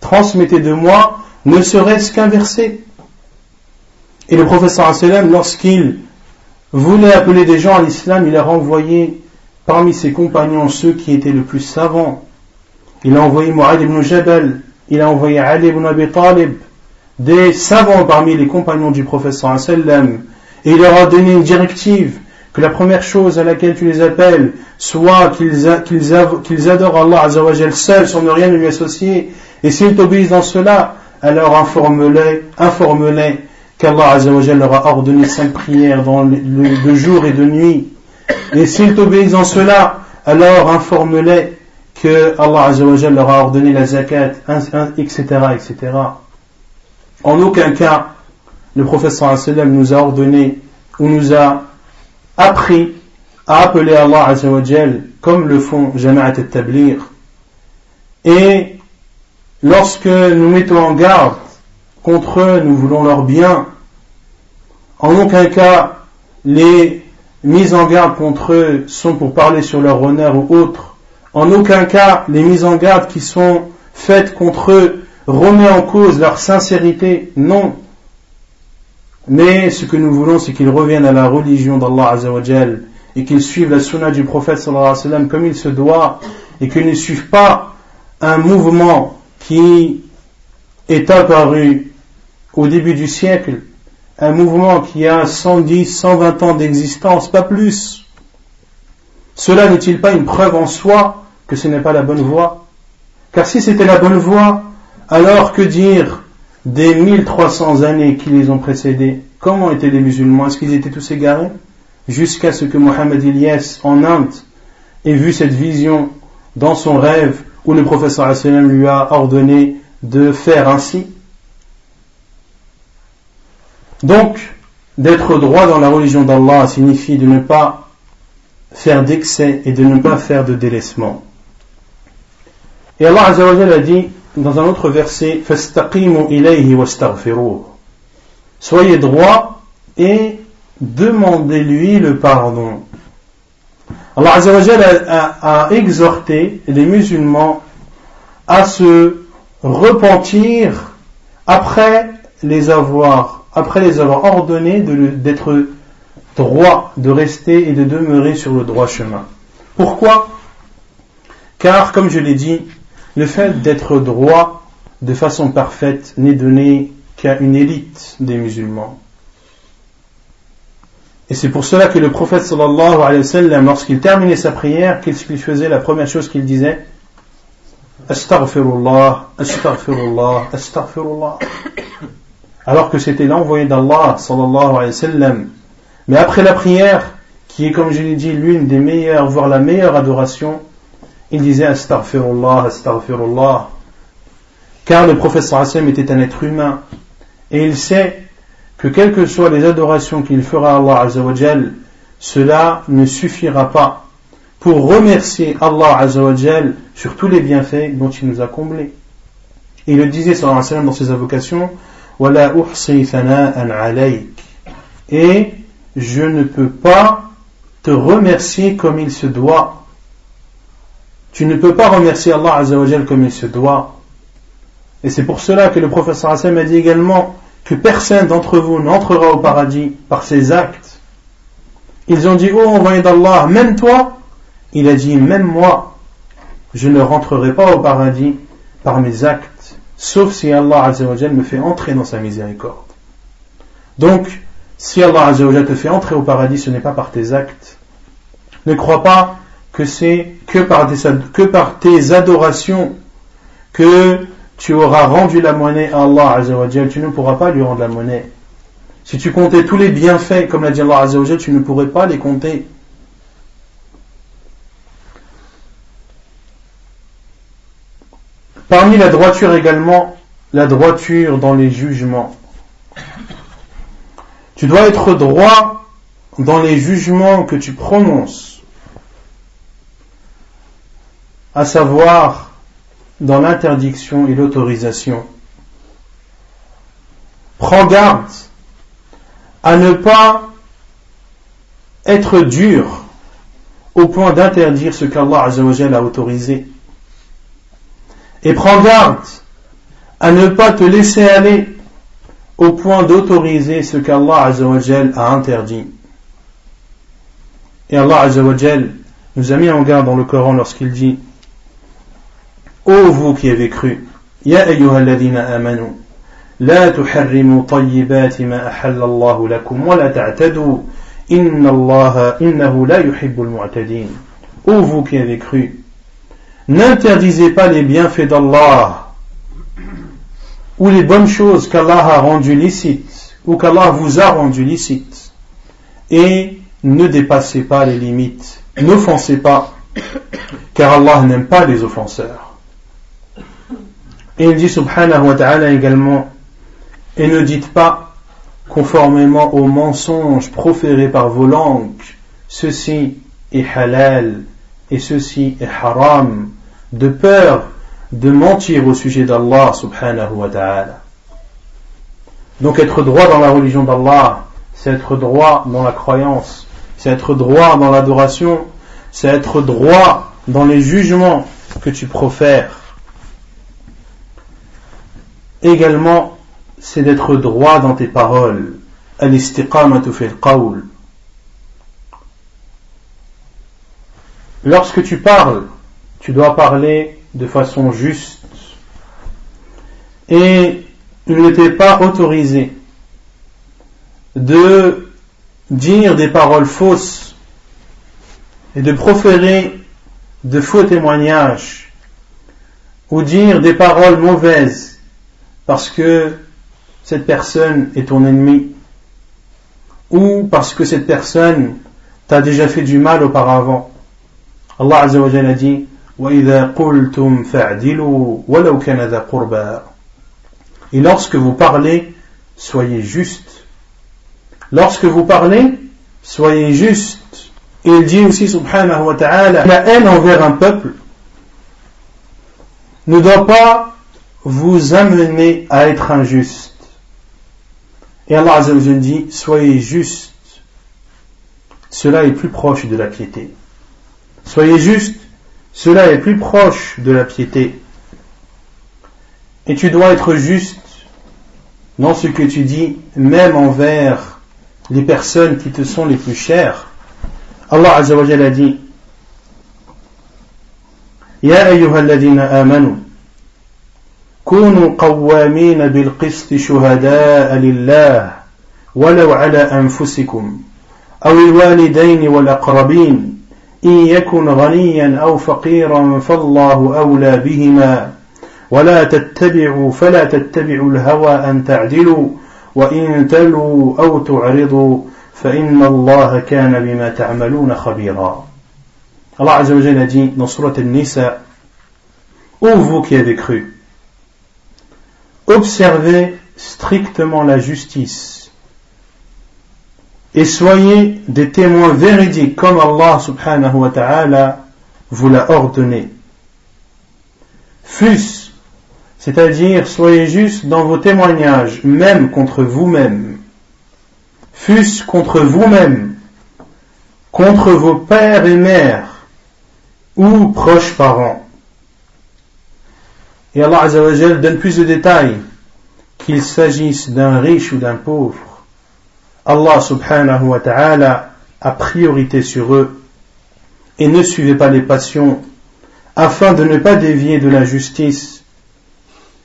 Transmettez de moi ne serait-ce qu'un verset. Et le professeur sallam, lorsqu'il voulait appeler des gens à l'islam, il a renvoyé parmi ses compagnons ceux qui étaient le plus savants. Il a envoyé Mu'ad ibn Jabal, il a envoyé Ali ibn Abi Talib, des savants parmi les compagnons du professeur sallam, et il leur a donné une directive que la première chose à laquelle tu les appelles soit qu'ils adorent Allah seul sans ne rien lui associer, et s'ils t'obéissent dans cela, alors informe-les, informe-les qu'Allah leur a ordonné cinq prières dans le, jour et de nuit. Et s'ils t'obéissent en cela, alors informe-les que Allah leur a ordonné la zakat, etc., etc. En aucun cas, le prophète sallam nous a ordonné ou nous a appris à appeler Allah comme le font Jama'at al-Tablir. Et lorsque nous mettons en garde contre eux, nous voulons leur bien. En aucun cas, les mises en garde contre eux sont pour parler sur leur honneur ou autre. En aucun cas, les mises en garde qui sont faites contre eux remet en cause leur sincérité. Non. Mais ce que nous voulons, c'est qu'ils reviennent à la religion d'Allah Azzawajal et qu'ils suivent la sunna du prophète sallallahu wa comme il se doit et qu'ils ne suivent pas un mouvement qui est apparu au début du siècle, un mouvement qui a 110, 120 ans d'existence, pas plus. Cela n'est-il pas une preuve en soi que ce n'est pas la bonne voie? Car si c'était la bonne voie, alors que dire des 1300 années qui les ont précédés, comment étaient les musulmans? Est-ce qu'ils étaient tous égarés? Jusqu'à ce que Mohammed Ilyas en Inde ait vu cette vision dans son rêve où le professeur lui a ordonné de faire ainsi. Donc, d'être droit dans la religion d'Allah signifie de ne pas faire d'excès et de ne pas faire de délaissement. Et Allah a dit dans un autre verset Soyez droit et demandez-lui le pardon. Allah a, a, exhorté les musulmans à se repentir après les avoir, après les avoir ordonnés d'être droit, de rester et de demeurer sur le droit chemin. Pourquoi? Car, comme je l'ai dit, le fait d'être droit de façon parfaite n'est donné qu'à une élite des musulmans. Et c'est pour cela que le prophète sallallahu alayhi wa sallam, lorsqu'il terminait sa prière, qu'est-ce qu'il faisait La première chose qu'il disait Astaghfirullah, astaghfirullah, astaghfirullah. Alors que c'était l'envoyé d'Allah sallallahu alayhi wa sallam. Mais après la prière, qui est comme je l'ai dit l'une des meilleures, voire la meilleure adoration, il disait astaghfirullah, astaghfirullah. Car le prophète sallallahu était un être humain. Et il sait que quelles que soient les adorations qu'il fera à Allah Azzawajal, cela ne suffira pas pour remercier Allah Azzawajal sur tous les bienfaits dont il nous a comblés. il le disait dans ses invocations, et je ne peux pas te remercier comme il se doit. Tu ne peux pas remercier Allah Azzawajal comme il se doit. Et c'est pour cela que le professeur Hassan a dit également que personne d'entre vous n'entrera au paradis par ses actes. Ils ont dit, oh envoyé d'Allah, même toi? Il a dit, même moi, je ne rentrerai pas au paradis par mes actes, sauf si Allah Azzawajal me fait entrer dans sa miséricorde. Donc, si Allah Azzawajal te fait entrer au paradis, ce n'est pas par tes actes. Ne crois pas que c'est que par, que par tes adorations que tu auras rendu la monnaie à Allah Azzawajal, tu ne pourras pas lui rendre la monnaie. Si tu comptais tous les bienfaits, comme l'a dit Allah Azzawajal, tu ne pourrais pas les compter. Parmi la droiture également, la droiture dans les jugements. Tu dois être droit dans les jugements que tu prononces, à savoir dans l'interdiction et l'autorisation. Prends garde à ne pas être dur au point d'interdire ce qu'Allah a autorisé. Et prends garde à ne pas te laisser aller au point d'autoriser ce qu'Allah a interdit. Et Allah nous a mis en garde dans le Coran lorsqu'il dit Ô vous qui avez cru. Ô vous qui avez cru, n'interdisez pas les bienfaits d'Allah ou les bonnes choses qu'Allah a rendues licites ou qu'Allah vous a rendues licites et ne dépassez pas les limites, n'offensez pas, car Allah n'aime pas les offenseurs. Et il dit subhanahu wa ta'ala également, et ne dites pas, conformément aux mensonges proférés par vos langues, ceci est halal et ceci est haram, de peur de mentir au sujet d'Allah subhanahu wa ta'ala. Donc être droit dans la religion d'Allah, c'est être droit dans la croyance, c'est être droit dans l'adoration, c'est être droit dans les jugements que tu profères également, c'est d'être droit dans tes paroles. Lorsque tu parles, tu dois parler de façon juste. Et il n'était pas autorisé de dire des paroles fausses et de proférer de faux témoignages ou dire des paroles mauvaises parce que cette personne est ton ennemi, ou parce que cette personne t'a déjà fait du mal auparavant. Allah Azza wa a dit Et lorsque vous parlez, soyez juste. Lorsque vous parlez, soyez juste. Il dit aussi, subhanahu wa ta'ala, la haine envers un peuple ne doit pas vous amener à être injuste. Et Allah Azzawajal dit, soyez juste. Cela est plus proche de la piété. Soyez juste. Cela est plus proche de la piété. Et tu dois être juste dans ce que tu dis, même envers les personnes qui te sont les plus chères. Allah Azzawajal a dit, Ya ayyuhalladina amanu, كونوا قوامين بالقسط شهداء لله ولو على أنفسكم أو الوالدين والأقربين إن يكن غنيا أو فقيرا فالله أولى بهما ولا تتبعوا فلا تتبعوا الهوى أن تعدلوا وإن تلوا أو تعرضوا فإن الله كان بما تعملون خبيرا الله عز وجل a dit dans Surat Al-Nisa Ô vous qui avez cru observez strictement la justice et soyez des témoins véridiques comme Allah subhanahu wa ta'ala vous l'a ordonné. Fus, c'est-à-dire soyez juste dans vos témoignages, même contre vous-même. Fus contre vous-même, contre vos pères et mères ou proches parents. Et Allah Azzawajal donne plus de détails, qu'il s'agisse d'un riche ou d'un pauvre. Allah subhanahu wa ta'ala a priorité sur eux et ne suivez pas les passions afin de ne pas dévier de la justice.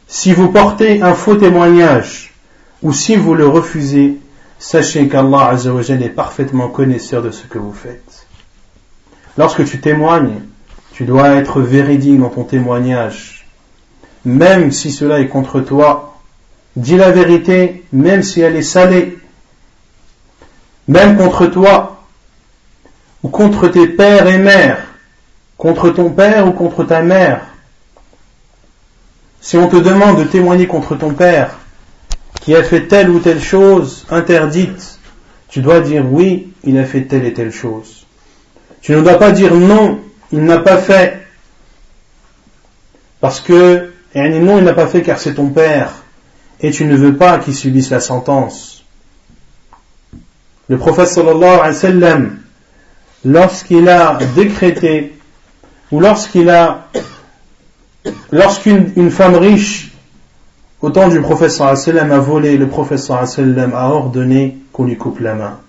Si vous portez un faux témoignage ou si vous le refusez, sachez qu'Allah Azzawajal est parfaitement connaisseur de ce que vous faites. Lorsque tu témoignes, tu dois être véridique dans ton témoignage même si cela est contre toi. Dis la vérité, même si elle est salée. Même contre toi, ou contre tes pères et mères, contre ton père ou contre ta mère. Si on te demande de témoigner contre ton père, qui a fait telle ou telle chose interdite, tu dois dire oui, il a fait telle et telle chose. Tu ne dois pas dire non, il n'a pas fait. Parce que et non, il n'a pas fait car c'est ton père, et tu ne veux pas qu'il subisse la sentence. Le prophète sallallahu alayhi wa sallam, lorsqu'il a décrété, ou lorsqu'il a, lorsqu'une femme riche, au temps du prophète sallallahu a volé, le prophète a ordonné qu'on lui coupe la main.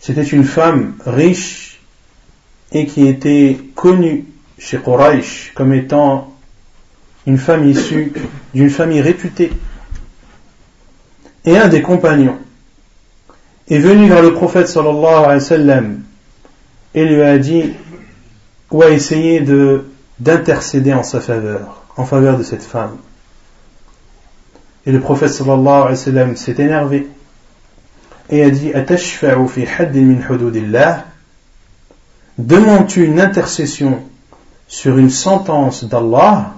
C'était une femme riche et qui était connue chez Quraysh comme étant une femme issue d'une famille réputée. Et un des compagnons est venu vers le prophète sallallahu alayhi wa sallam et lui a dit ou a essayé de d'intercéder en sa faveur, en faveur de cette femme. Et le prophète sallallahu alayhi wa sallam s'est énervé et a dit fi min Demandes-tu une intercession sur une sentence d'Allah?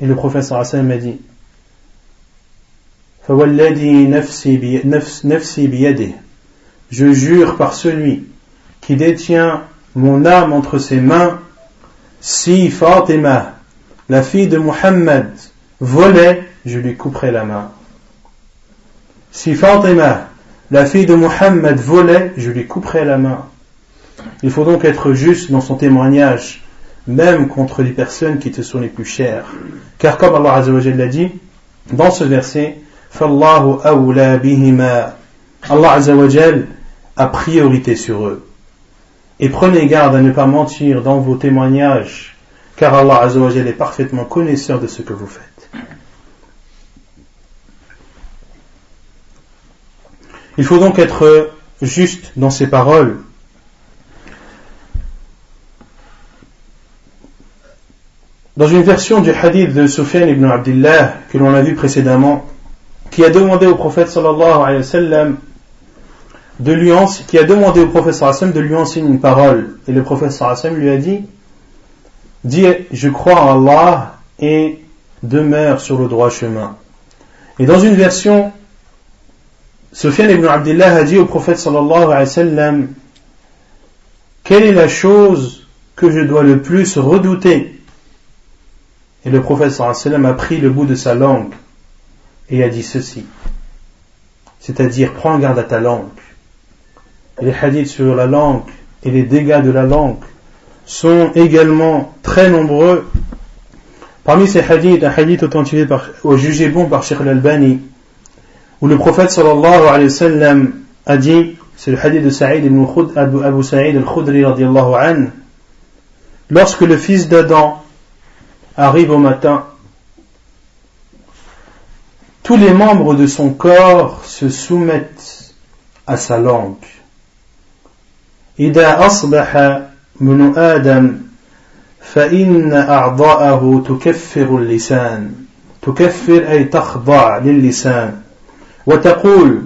Et le professeur Hassan m'a dit Je jure par celui qui détient mon âme entre ses mains, si Fatima, la fille de Muhammad, volait, je lui couperai la main. Si Fatima, la fille de Muhammad, volait, je lui couperai la main. Il faut donc être juste dans son témoignage, même contre les personnes qui te sont les plus chères. Car comme Allah l'a dit, dans ce verset, Allah a priorité sur eux. Et prenez garde à ne pas mentir dans vos témoignages, car Allah est parfaitement connaisseur de ce que vous faites. Il faut donc être juste dans ses paroles, Dans une version du hadith de Sufyan ibn Abdullah que l'on a vu précédemment, qui a demandé au prophète sallallahu alayhi wa sallam de lui qui a demandé au prophète sallallahu de lui enseigner une parole. Et le prophète sallallahu lui a dit dis je crois en Allah et demeure sur le droit chemin et dans une version Sufyan ibn Abdullah a dit au prophète sallallahu alayhi wa sallam quelle est la chose que je dois le plus redouter? Et le prophète sallam a pris le bout de sa langue et a dit ceci. C'est-à-dire, prends garde à ta langue. les hadiths sur la langue et les dégâts de la langue sont également très nombreux. Parmi ces hadiths, un hadith authentifié par, ou jugé bon par Sheikh al-Albani, où le prophète sallallahu alayhi wa sallam a dit c'est le hadith de Saïd ibn Abu, Abu Saïd al-Khudri radiallahu an. Lorsque le fils d'Adam arrive au matin, tous les membres de son corps se soumettent à sa langue. إذا أصبح من آدم فإن أعضاءه تكفر اللسان تكفر أي تخضع للسان وتقول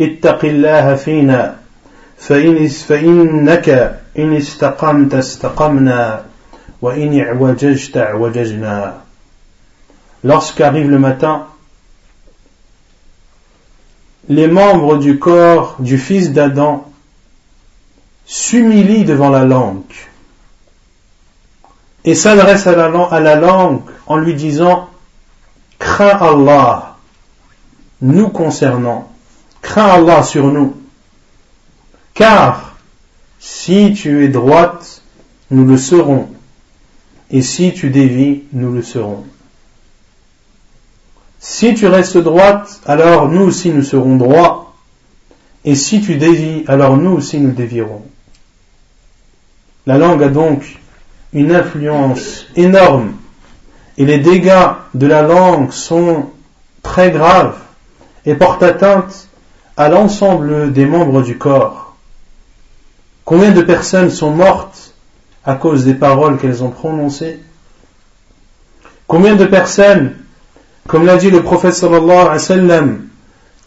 اتق الله فينا فإن فإنك إن استقمت استقمنا وإن اعوججت اعوججنا Lorsqu'arrive le matin, les membres du corps du fils d'Adam s'humilient devant la langue et s'adressent à la, langue en lui disant Crains Allah, nous concernant. Crains Allah sur nous. Car si tu es droite, nous le serons. Et si tu dévis, nous le serons. Si tu restes droite, alors nous aussi nous serons droits. Et si tu dévis, alors nous aussi nous dévierons. La langue a donc une influence énorme et les dégâts de la langue sont très graves et portent atteinte à l'ensemble des membres du corps. Combien de personnes sont mortes à cause des paroles qu'elles ont prononcées Combien de personnes, comme l'a dit le prophète sallallahu alayhi wa sallam,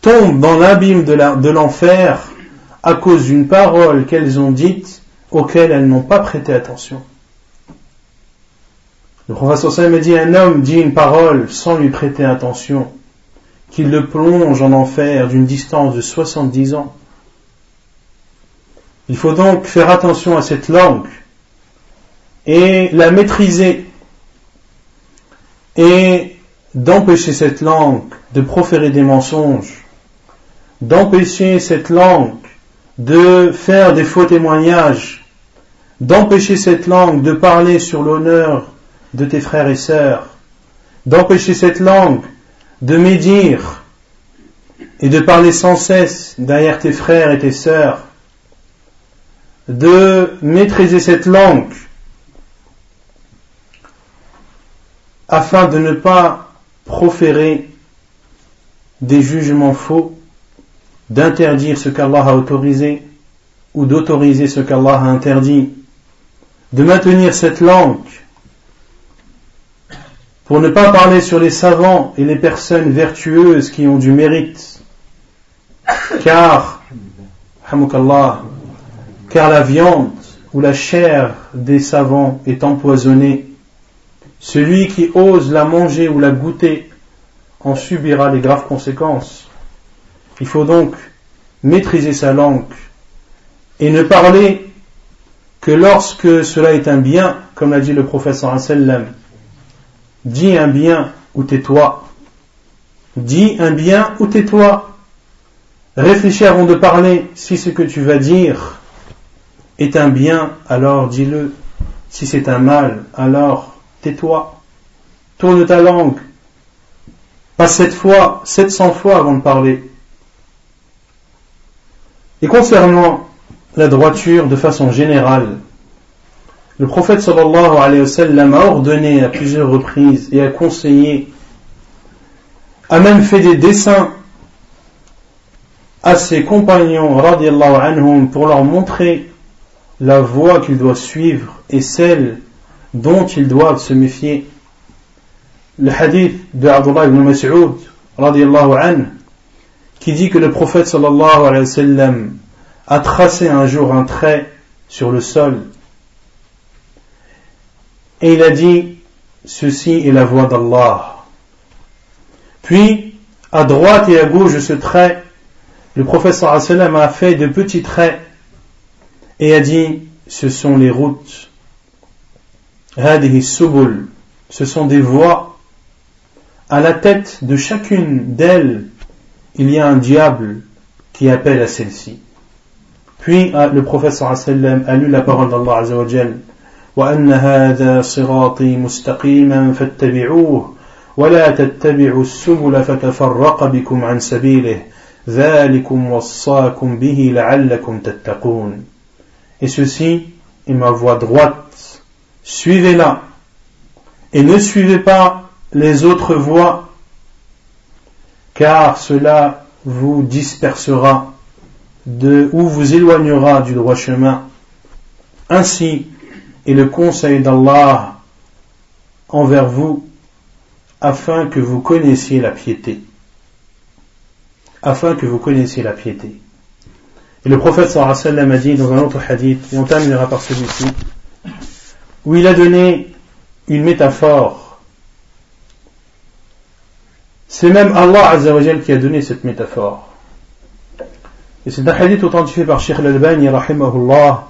tombent dans l'abîme de l'enfer à cause d'une parole qu'elles ont dite auquel elles n'ont pas prêté attention? Le prophète sallallahu alayhi wa dit un homme dit une parole sans lui prêter attention qu'il le plonge en enfer d'une distance de 70 ans. Il faut donc faire attention à cette langue et la maîtriser et d'empêcher cette langue de proférer des mensonges, d'empêcher cette langue de faire des faux témoignages, d'empêcher cette langue de parler sur l'honneur de tes frères et sœurs, d'empêcher cette langue de médire et de parler sans cesse derrière tes frères et tes sœurs, de maîtriser cette langue afin de ne pas proférer des jugements faux, d'interdire ce qu'Allah a autorisé ou d'autoriser ce qu'Allah a interdit, de maintenir cette langue pour ne pas parler sur les savants et les personnes vertueuses qui ont du mérite, car, car la viande ou la chair des savants est empoisonnée. Celui qui ose la manger ou la goûter en subira les graves conséquences. Il faut donc maîtriser sa langue et ne parler que lorsque cela est un bien, comme l'a dit le professeur sallam Dis un bien ou tais-toi. Dis un bien ou tais-toi. Réfléchis avant de parler. Si ce que tu vas dire est un bien, alors dis-le. Si c'est un mal, alors tais-toi. Tourne ta langue. Pas sept fois, 700 fois avant de parler. Et concernant la droiture de façon générale, le prophète sallallahu alayhi wa sallam a ordonné à plusieurs reprises et a conseillé, a même fait des dessins à ses compagnons radiallahu anhum pour leur montrer la voie qu'ils doivent suivre et celle dont ils doivent se méfier. le hadith de Abdullah ibn Mas'ud qui dit que le prophète sallallahu alayhi wa sallam a tracé un jour un trait sur le sol. Et il a dit ceci est la voix d'Allah. Puis à droite et à gauche de ce trait le prophète sallallahu alayhi wa sallam a fait de petits traits et a dit ce sont les routes ce sont des voies à la tête de chacune d'elles il y a un diable qui appelle à celle-ci puis le prophète sallam a lu la parole d'Allah azza wa jal وأن هذا صراطي مستقيما فاتبعوه ولا تتبعوا السبل فتفرق بكم عن سبيله ذلكم وصاكم به لعلكم تتقون Et ceci est ma voie droite. Suivez-la. Et ne suivez pas les autres voies, car cela vous dispersera de, ou vous éloignera du droit chemin. Ainsi est le conseil d'Allah envers vous, afin que vous connaissiez la piété. Afin que vous connaissiez la piété. Et le prophète sallallahu a dit dans un autre hadith, et on terminera par celui-ci, où il a donné une métaphore. C'est même Allah Azzawajal qui a donné cette métaphore. Et c'est un hadith authentifié par Sheikh Al-Albani rahimahullah,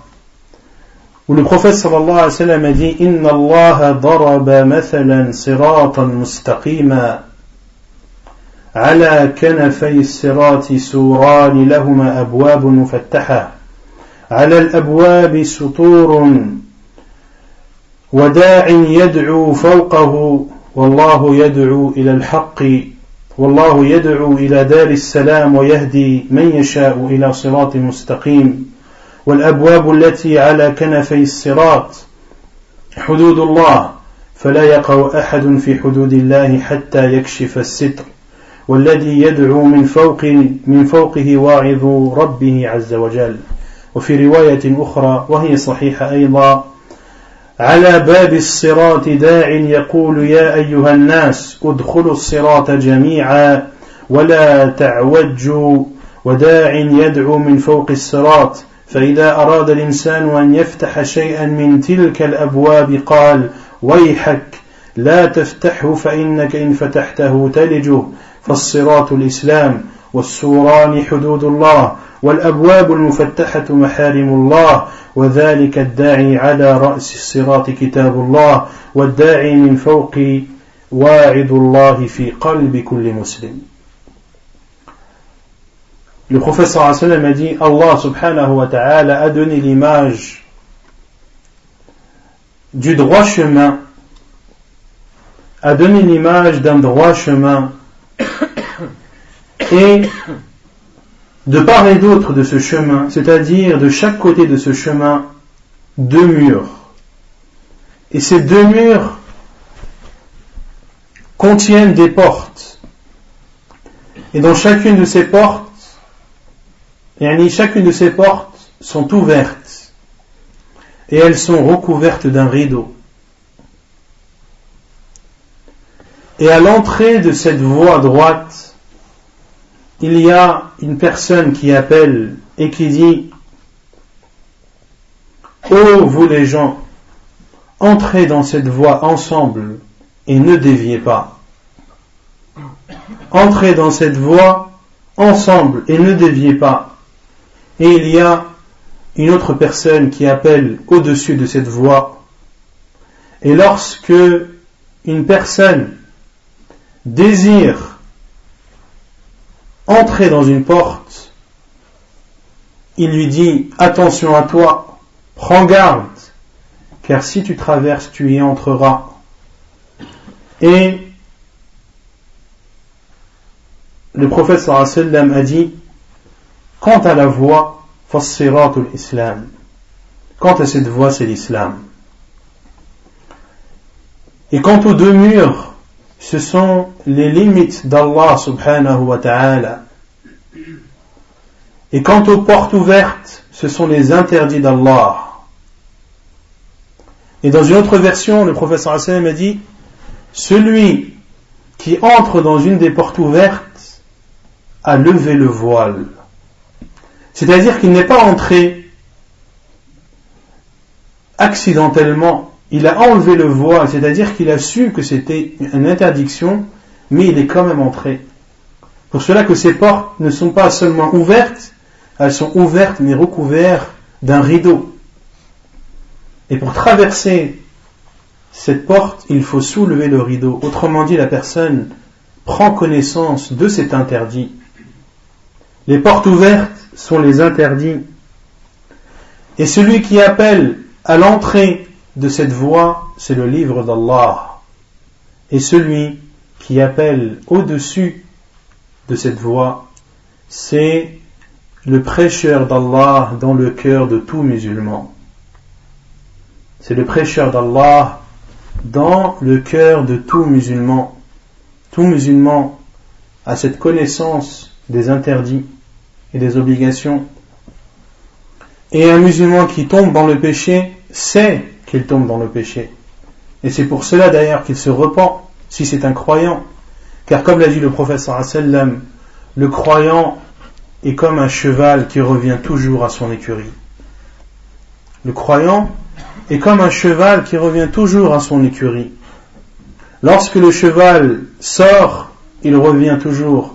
où le prophète sallallahu alayhi wa sallam a dit Inna Allah daraba mathalan siratan mustaqima على كنفي الصراط سوران لهما أبواب مفتحة على الأبواب سطور وداع يدعو فوقه والله يدعو إلى الحق والله يدعو إلى دار السلام ويهدي من يشاء إلى صراط مستقيم. والأبواب التي على كنفي الصراط حدود الله فلا يقع أحد في حدود الله حتى يكشف الستر. والذي يدعو من فوق من فوقه واعظ ربه عز وجل. وفي رواية أخرى وهي صحيحة أيضا على باب الصراط داع يقول يا أيها الناس ادخلوا الصراط جميعا ولا تعوجوا وداع يدعو من فوق الصراط فإذا أراد الإنسان أن يفتح شيئا من تلك الأبواب قال ويحك لا تفتحه فإنك إن فتحته تلجه فالصراط الإسلام والسوران حدود الله والأبواب المفتحة محارم الله وذلك الداعي على رأس الصراط كتاب الله والداعي من فوق واعد الله في قلب كل مسلم. Le professeur Hassan a dit, Allah subhanahu wa ta'ala a donné l'image du droit chemin, a donné l'image d'un droit chemin et de part et d'autre de ce chemin, c'est-à-dire de chaque côté de ce chemin, deux murs. Et ces deux murs contiennent des portes. Et dans chacune de ces portes, et chacune de ces portes sont ouvertes et elles sont recouvertes d'un rideau. Et à l'entrée de cette voie droite, il y a une personne qui appelle et qui dit Ô vous les gens, entrez dans cette voie ensemble et ne déviez pas. Entrez dans cette voie ensemble et ne déviez pas. Et il y a une autre personne qui appelle au-dessus de cette voie. Et lorsque une personne désire entrer dans une porte, il lui dit attention à toi, prends garde, car si tu traverses, tu y entreras. Et le prophète sallam a dit quant à la voie, islam. Quant à cette voie, c'est l'islam. Et quant aux deux murs, ce sont les limites d'Allah subhanahu wa ta'ala. Et quant aux portes ouvertes, ce sont les interdits d'Allah. Et dans une autre version, le professeur Hassan a dit, celui qui entre dans une des portes ouvertes a levé le voile. C'est-à-dire qu'il n'est pas entré accidentellement, il a enlevé le voile, c'est-à-dire qu'il a su que c'était une interdiction, mais il est quand même entré. Pour cela que ces portes ne sont pas seulement ouvertes, elles sont ouvertes mais recouvertes d'un rideau. Et pour traverser cette porte, il faut soulever le rideau. Autrement dit, la personne prend connaissance de cet interdit. Les portes ouvertes sont les interdits. Et celui qui appelle à l'entrée de cette voie, c'est le livre d'Allah. Et celui qui appelle au-dessus de cette voie, c'est le prêcheur d'Allah dans le cœur de tout musulman. C'est le prêcheur d'Allah dans le cœur de tout musulman. Tout musulman a cette connaissance des interdits et des obligations. Et un musulman qui tombe dans le péché sait qu'il tombe dans le péché. Et c'est pour cela d'ailleurs qu'il se repent si c'est un croyant. Car comme l'a dit le professeur le croyant est comme un cheval qui revient toujours à son écurie. Le croyant est comme un cheval qui revient toujours à son écurie. Lorsque le cheval sort, il revient toujours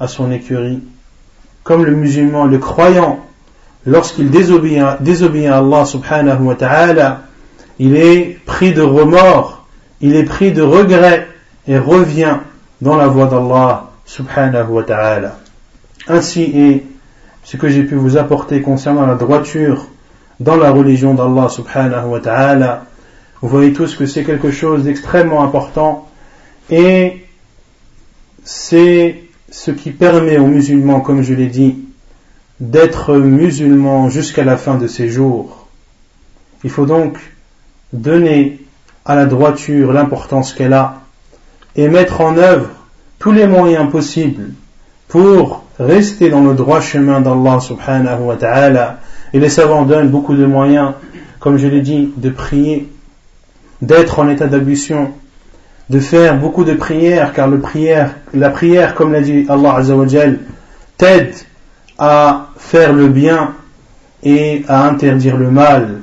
à son écurie. Comme le musulman, le croyant, lorsqu'il désobéit, à Allah subhanahu wa ta'ala, il est pris de remords, il est pris de regrets et revient dans la voie d'Allah subhanahu wa ta'ala. Ainsi est ce que j'ai pu vous apporter concernant la droiture dans la religion d'Allah subhanahu wa ta'ala. Vous voyez tous que c'est quelque chose d'extrêmement important et c'est ce qui permet aux musulmans, comme je l'ai dit, d'être musulmans jusqu'à la fin de ses jours. Il faut donc donner à la droiture l'importance qu'elle a et mettre en œuvre tous les moyens possibles pour rester dans le droit chemin d'Allah subhanahu wa ta'ala. Et les savants donnent beaucoup de moyens, comme je l'ai dit, de prier, d'être en état d'ablution, de faire beaucoup de prières, car la prière, comme l'a dit Allah Azzawajal, t'aide à faire le bien et à interdire le mal,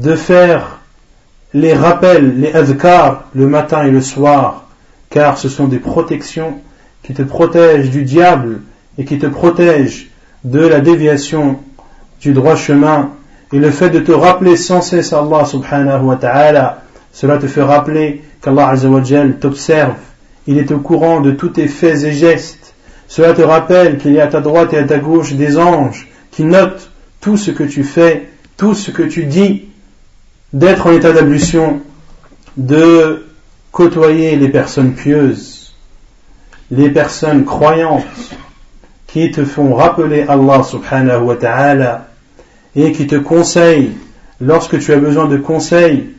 de faire les rappels, les adhkar, le matin et le soir, car ce sont des protections qui te protègent du diable et qui te protègent de la déviation du droit chemin. Et le fait de te rappeler sans cesse Allah subhanahu wa ta'ala, cela te fait rappeler qu'Allah t'observe, il est au courant de tous tes faits et gestes. Cela te rappelle qu'il y a à ta droite et à ta gauche des anges qui notent tout ce que tu fais, tout ce que tu dis, d'être en état d'ablution, de côtoyer les personnes pieuses, les personnes croyantes qui te font rappeler Allah subhanahu wa ta'ala et qui te conseille lorsque tu as besoin de conseils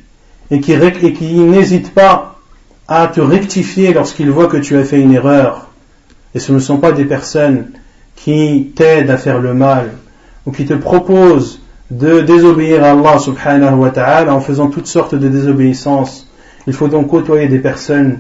et qui, qui n'hésite pas à te rectifier lorsqu'il voit que tu as fait une erreur. Et ce ne sont pas des personnes qui t'aident à faire le mal ou qui te proposent de désobéir à Allah subhanahu wa ta'ala en faisant toutes sortes de désobéissances. Il faut donc côtoyer des personnes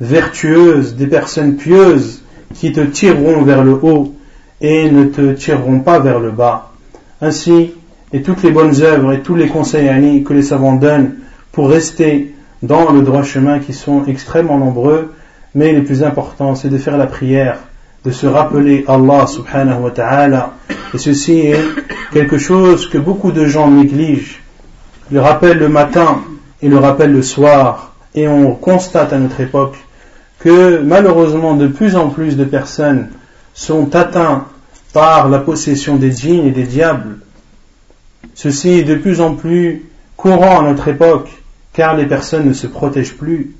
vertueuses, des personnes pieuses qui te tireront vers le haut et ne te tireront pas vers le bas. Ainsi, et toutes les bonnes œuvres et tous les conseils que les savants donnent pour rester dans le droit chemin qui sont extrêmement nombreux, mais les plus importants, c'est de faire la prière, de se rappeler Allah subhanahu wa ta'ala. Et ceci est quelque chose que beaucoup de gens négligent. Le rappel le matin et le rappel le soir. Et on constate à notre époque que malheureusement de plus en plus de personnes sont atteintes par la possession des djinns et des diables. Ceci est de plus en plus courant à notre époque, car les personnes ne se protègent plus.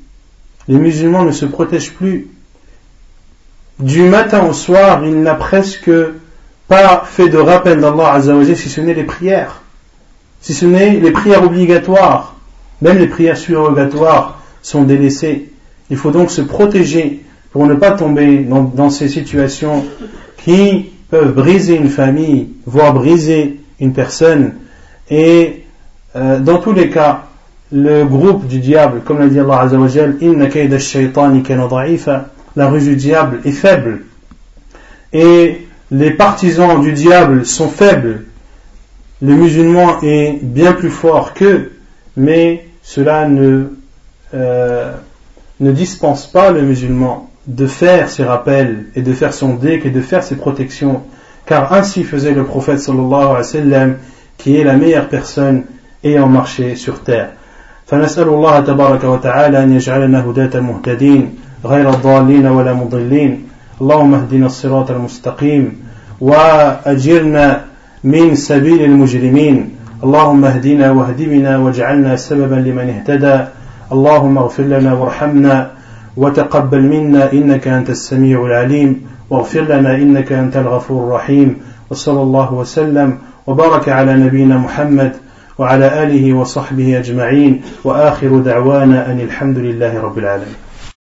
Les musulmans ne se protègent plus. Du matin au soir, il n'a presque pas fait de rappel d'Allah Azzawajal si ce n'est les prières. Si ce n'est les prières obligatoires. Même les prières surrogatoires sont délaissées. Il faut donc se protéger pour ne pas tomber dans ces situations qui peuvent briser une famille, voire briser une personne. Et euh, dans tous les cas, le groupe du diable, comme l'a dit Allah Azzawajal, Inna la rue du diable est faible. Et les partisans du diable sont faibles. Le musulman est bien plus fort qu'eux, mais cela ne, euh, ne dispense pas le musulman de faire ses rappels et de faire son déc et de faire ses protections. Car ainsi faisait le prophète sallallahu alayhi wa sallam, qui est la meilleure personne ayant marché sur terre. فنسأل الله تبارك وتعالى أن يجعلنا هداة مهتدين غير الضالين ولا مضلين. اللهم اهدنا الصراط المستقيم وأجرنا من سبيل المجرمين. اللهم اهدنا واهد بنا واجعلنا سببا لمن اهتدى. اللهم اغفر لنا وارحمنا وتقبل منا إنك أنت السميع العليم. واغفر لنا إنك أنت الغفور الرحيم. وصلى الله وسلم وبارك على نبينا محمد وعلى آله وصحبه أجمعين. وآخر دعوانا أن الحمد لله رب العالمين.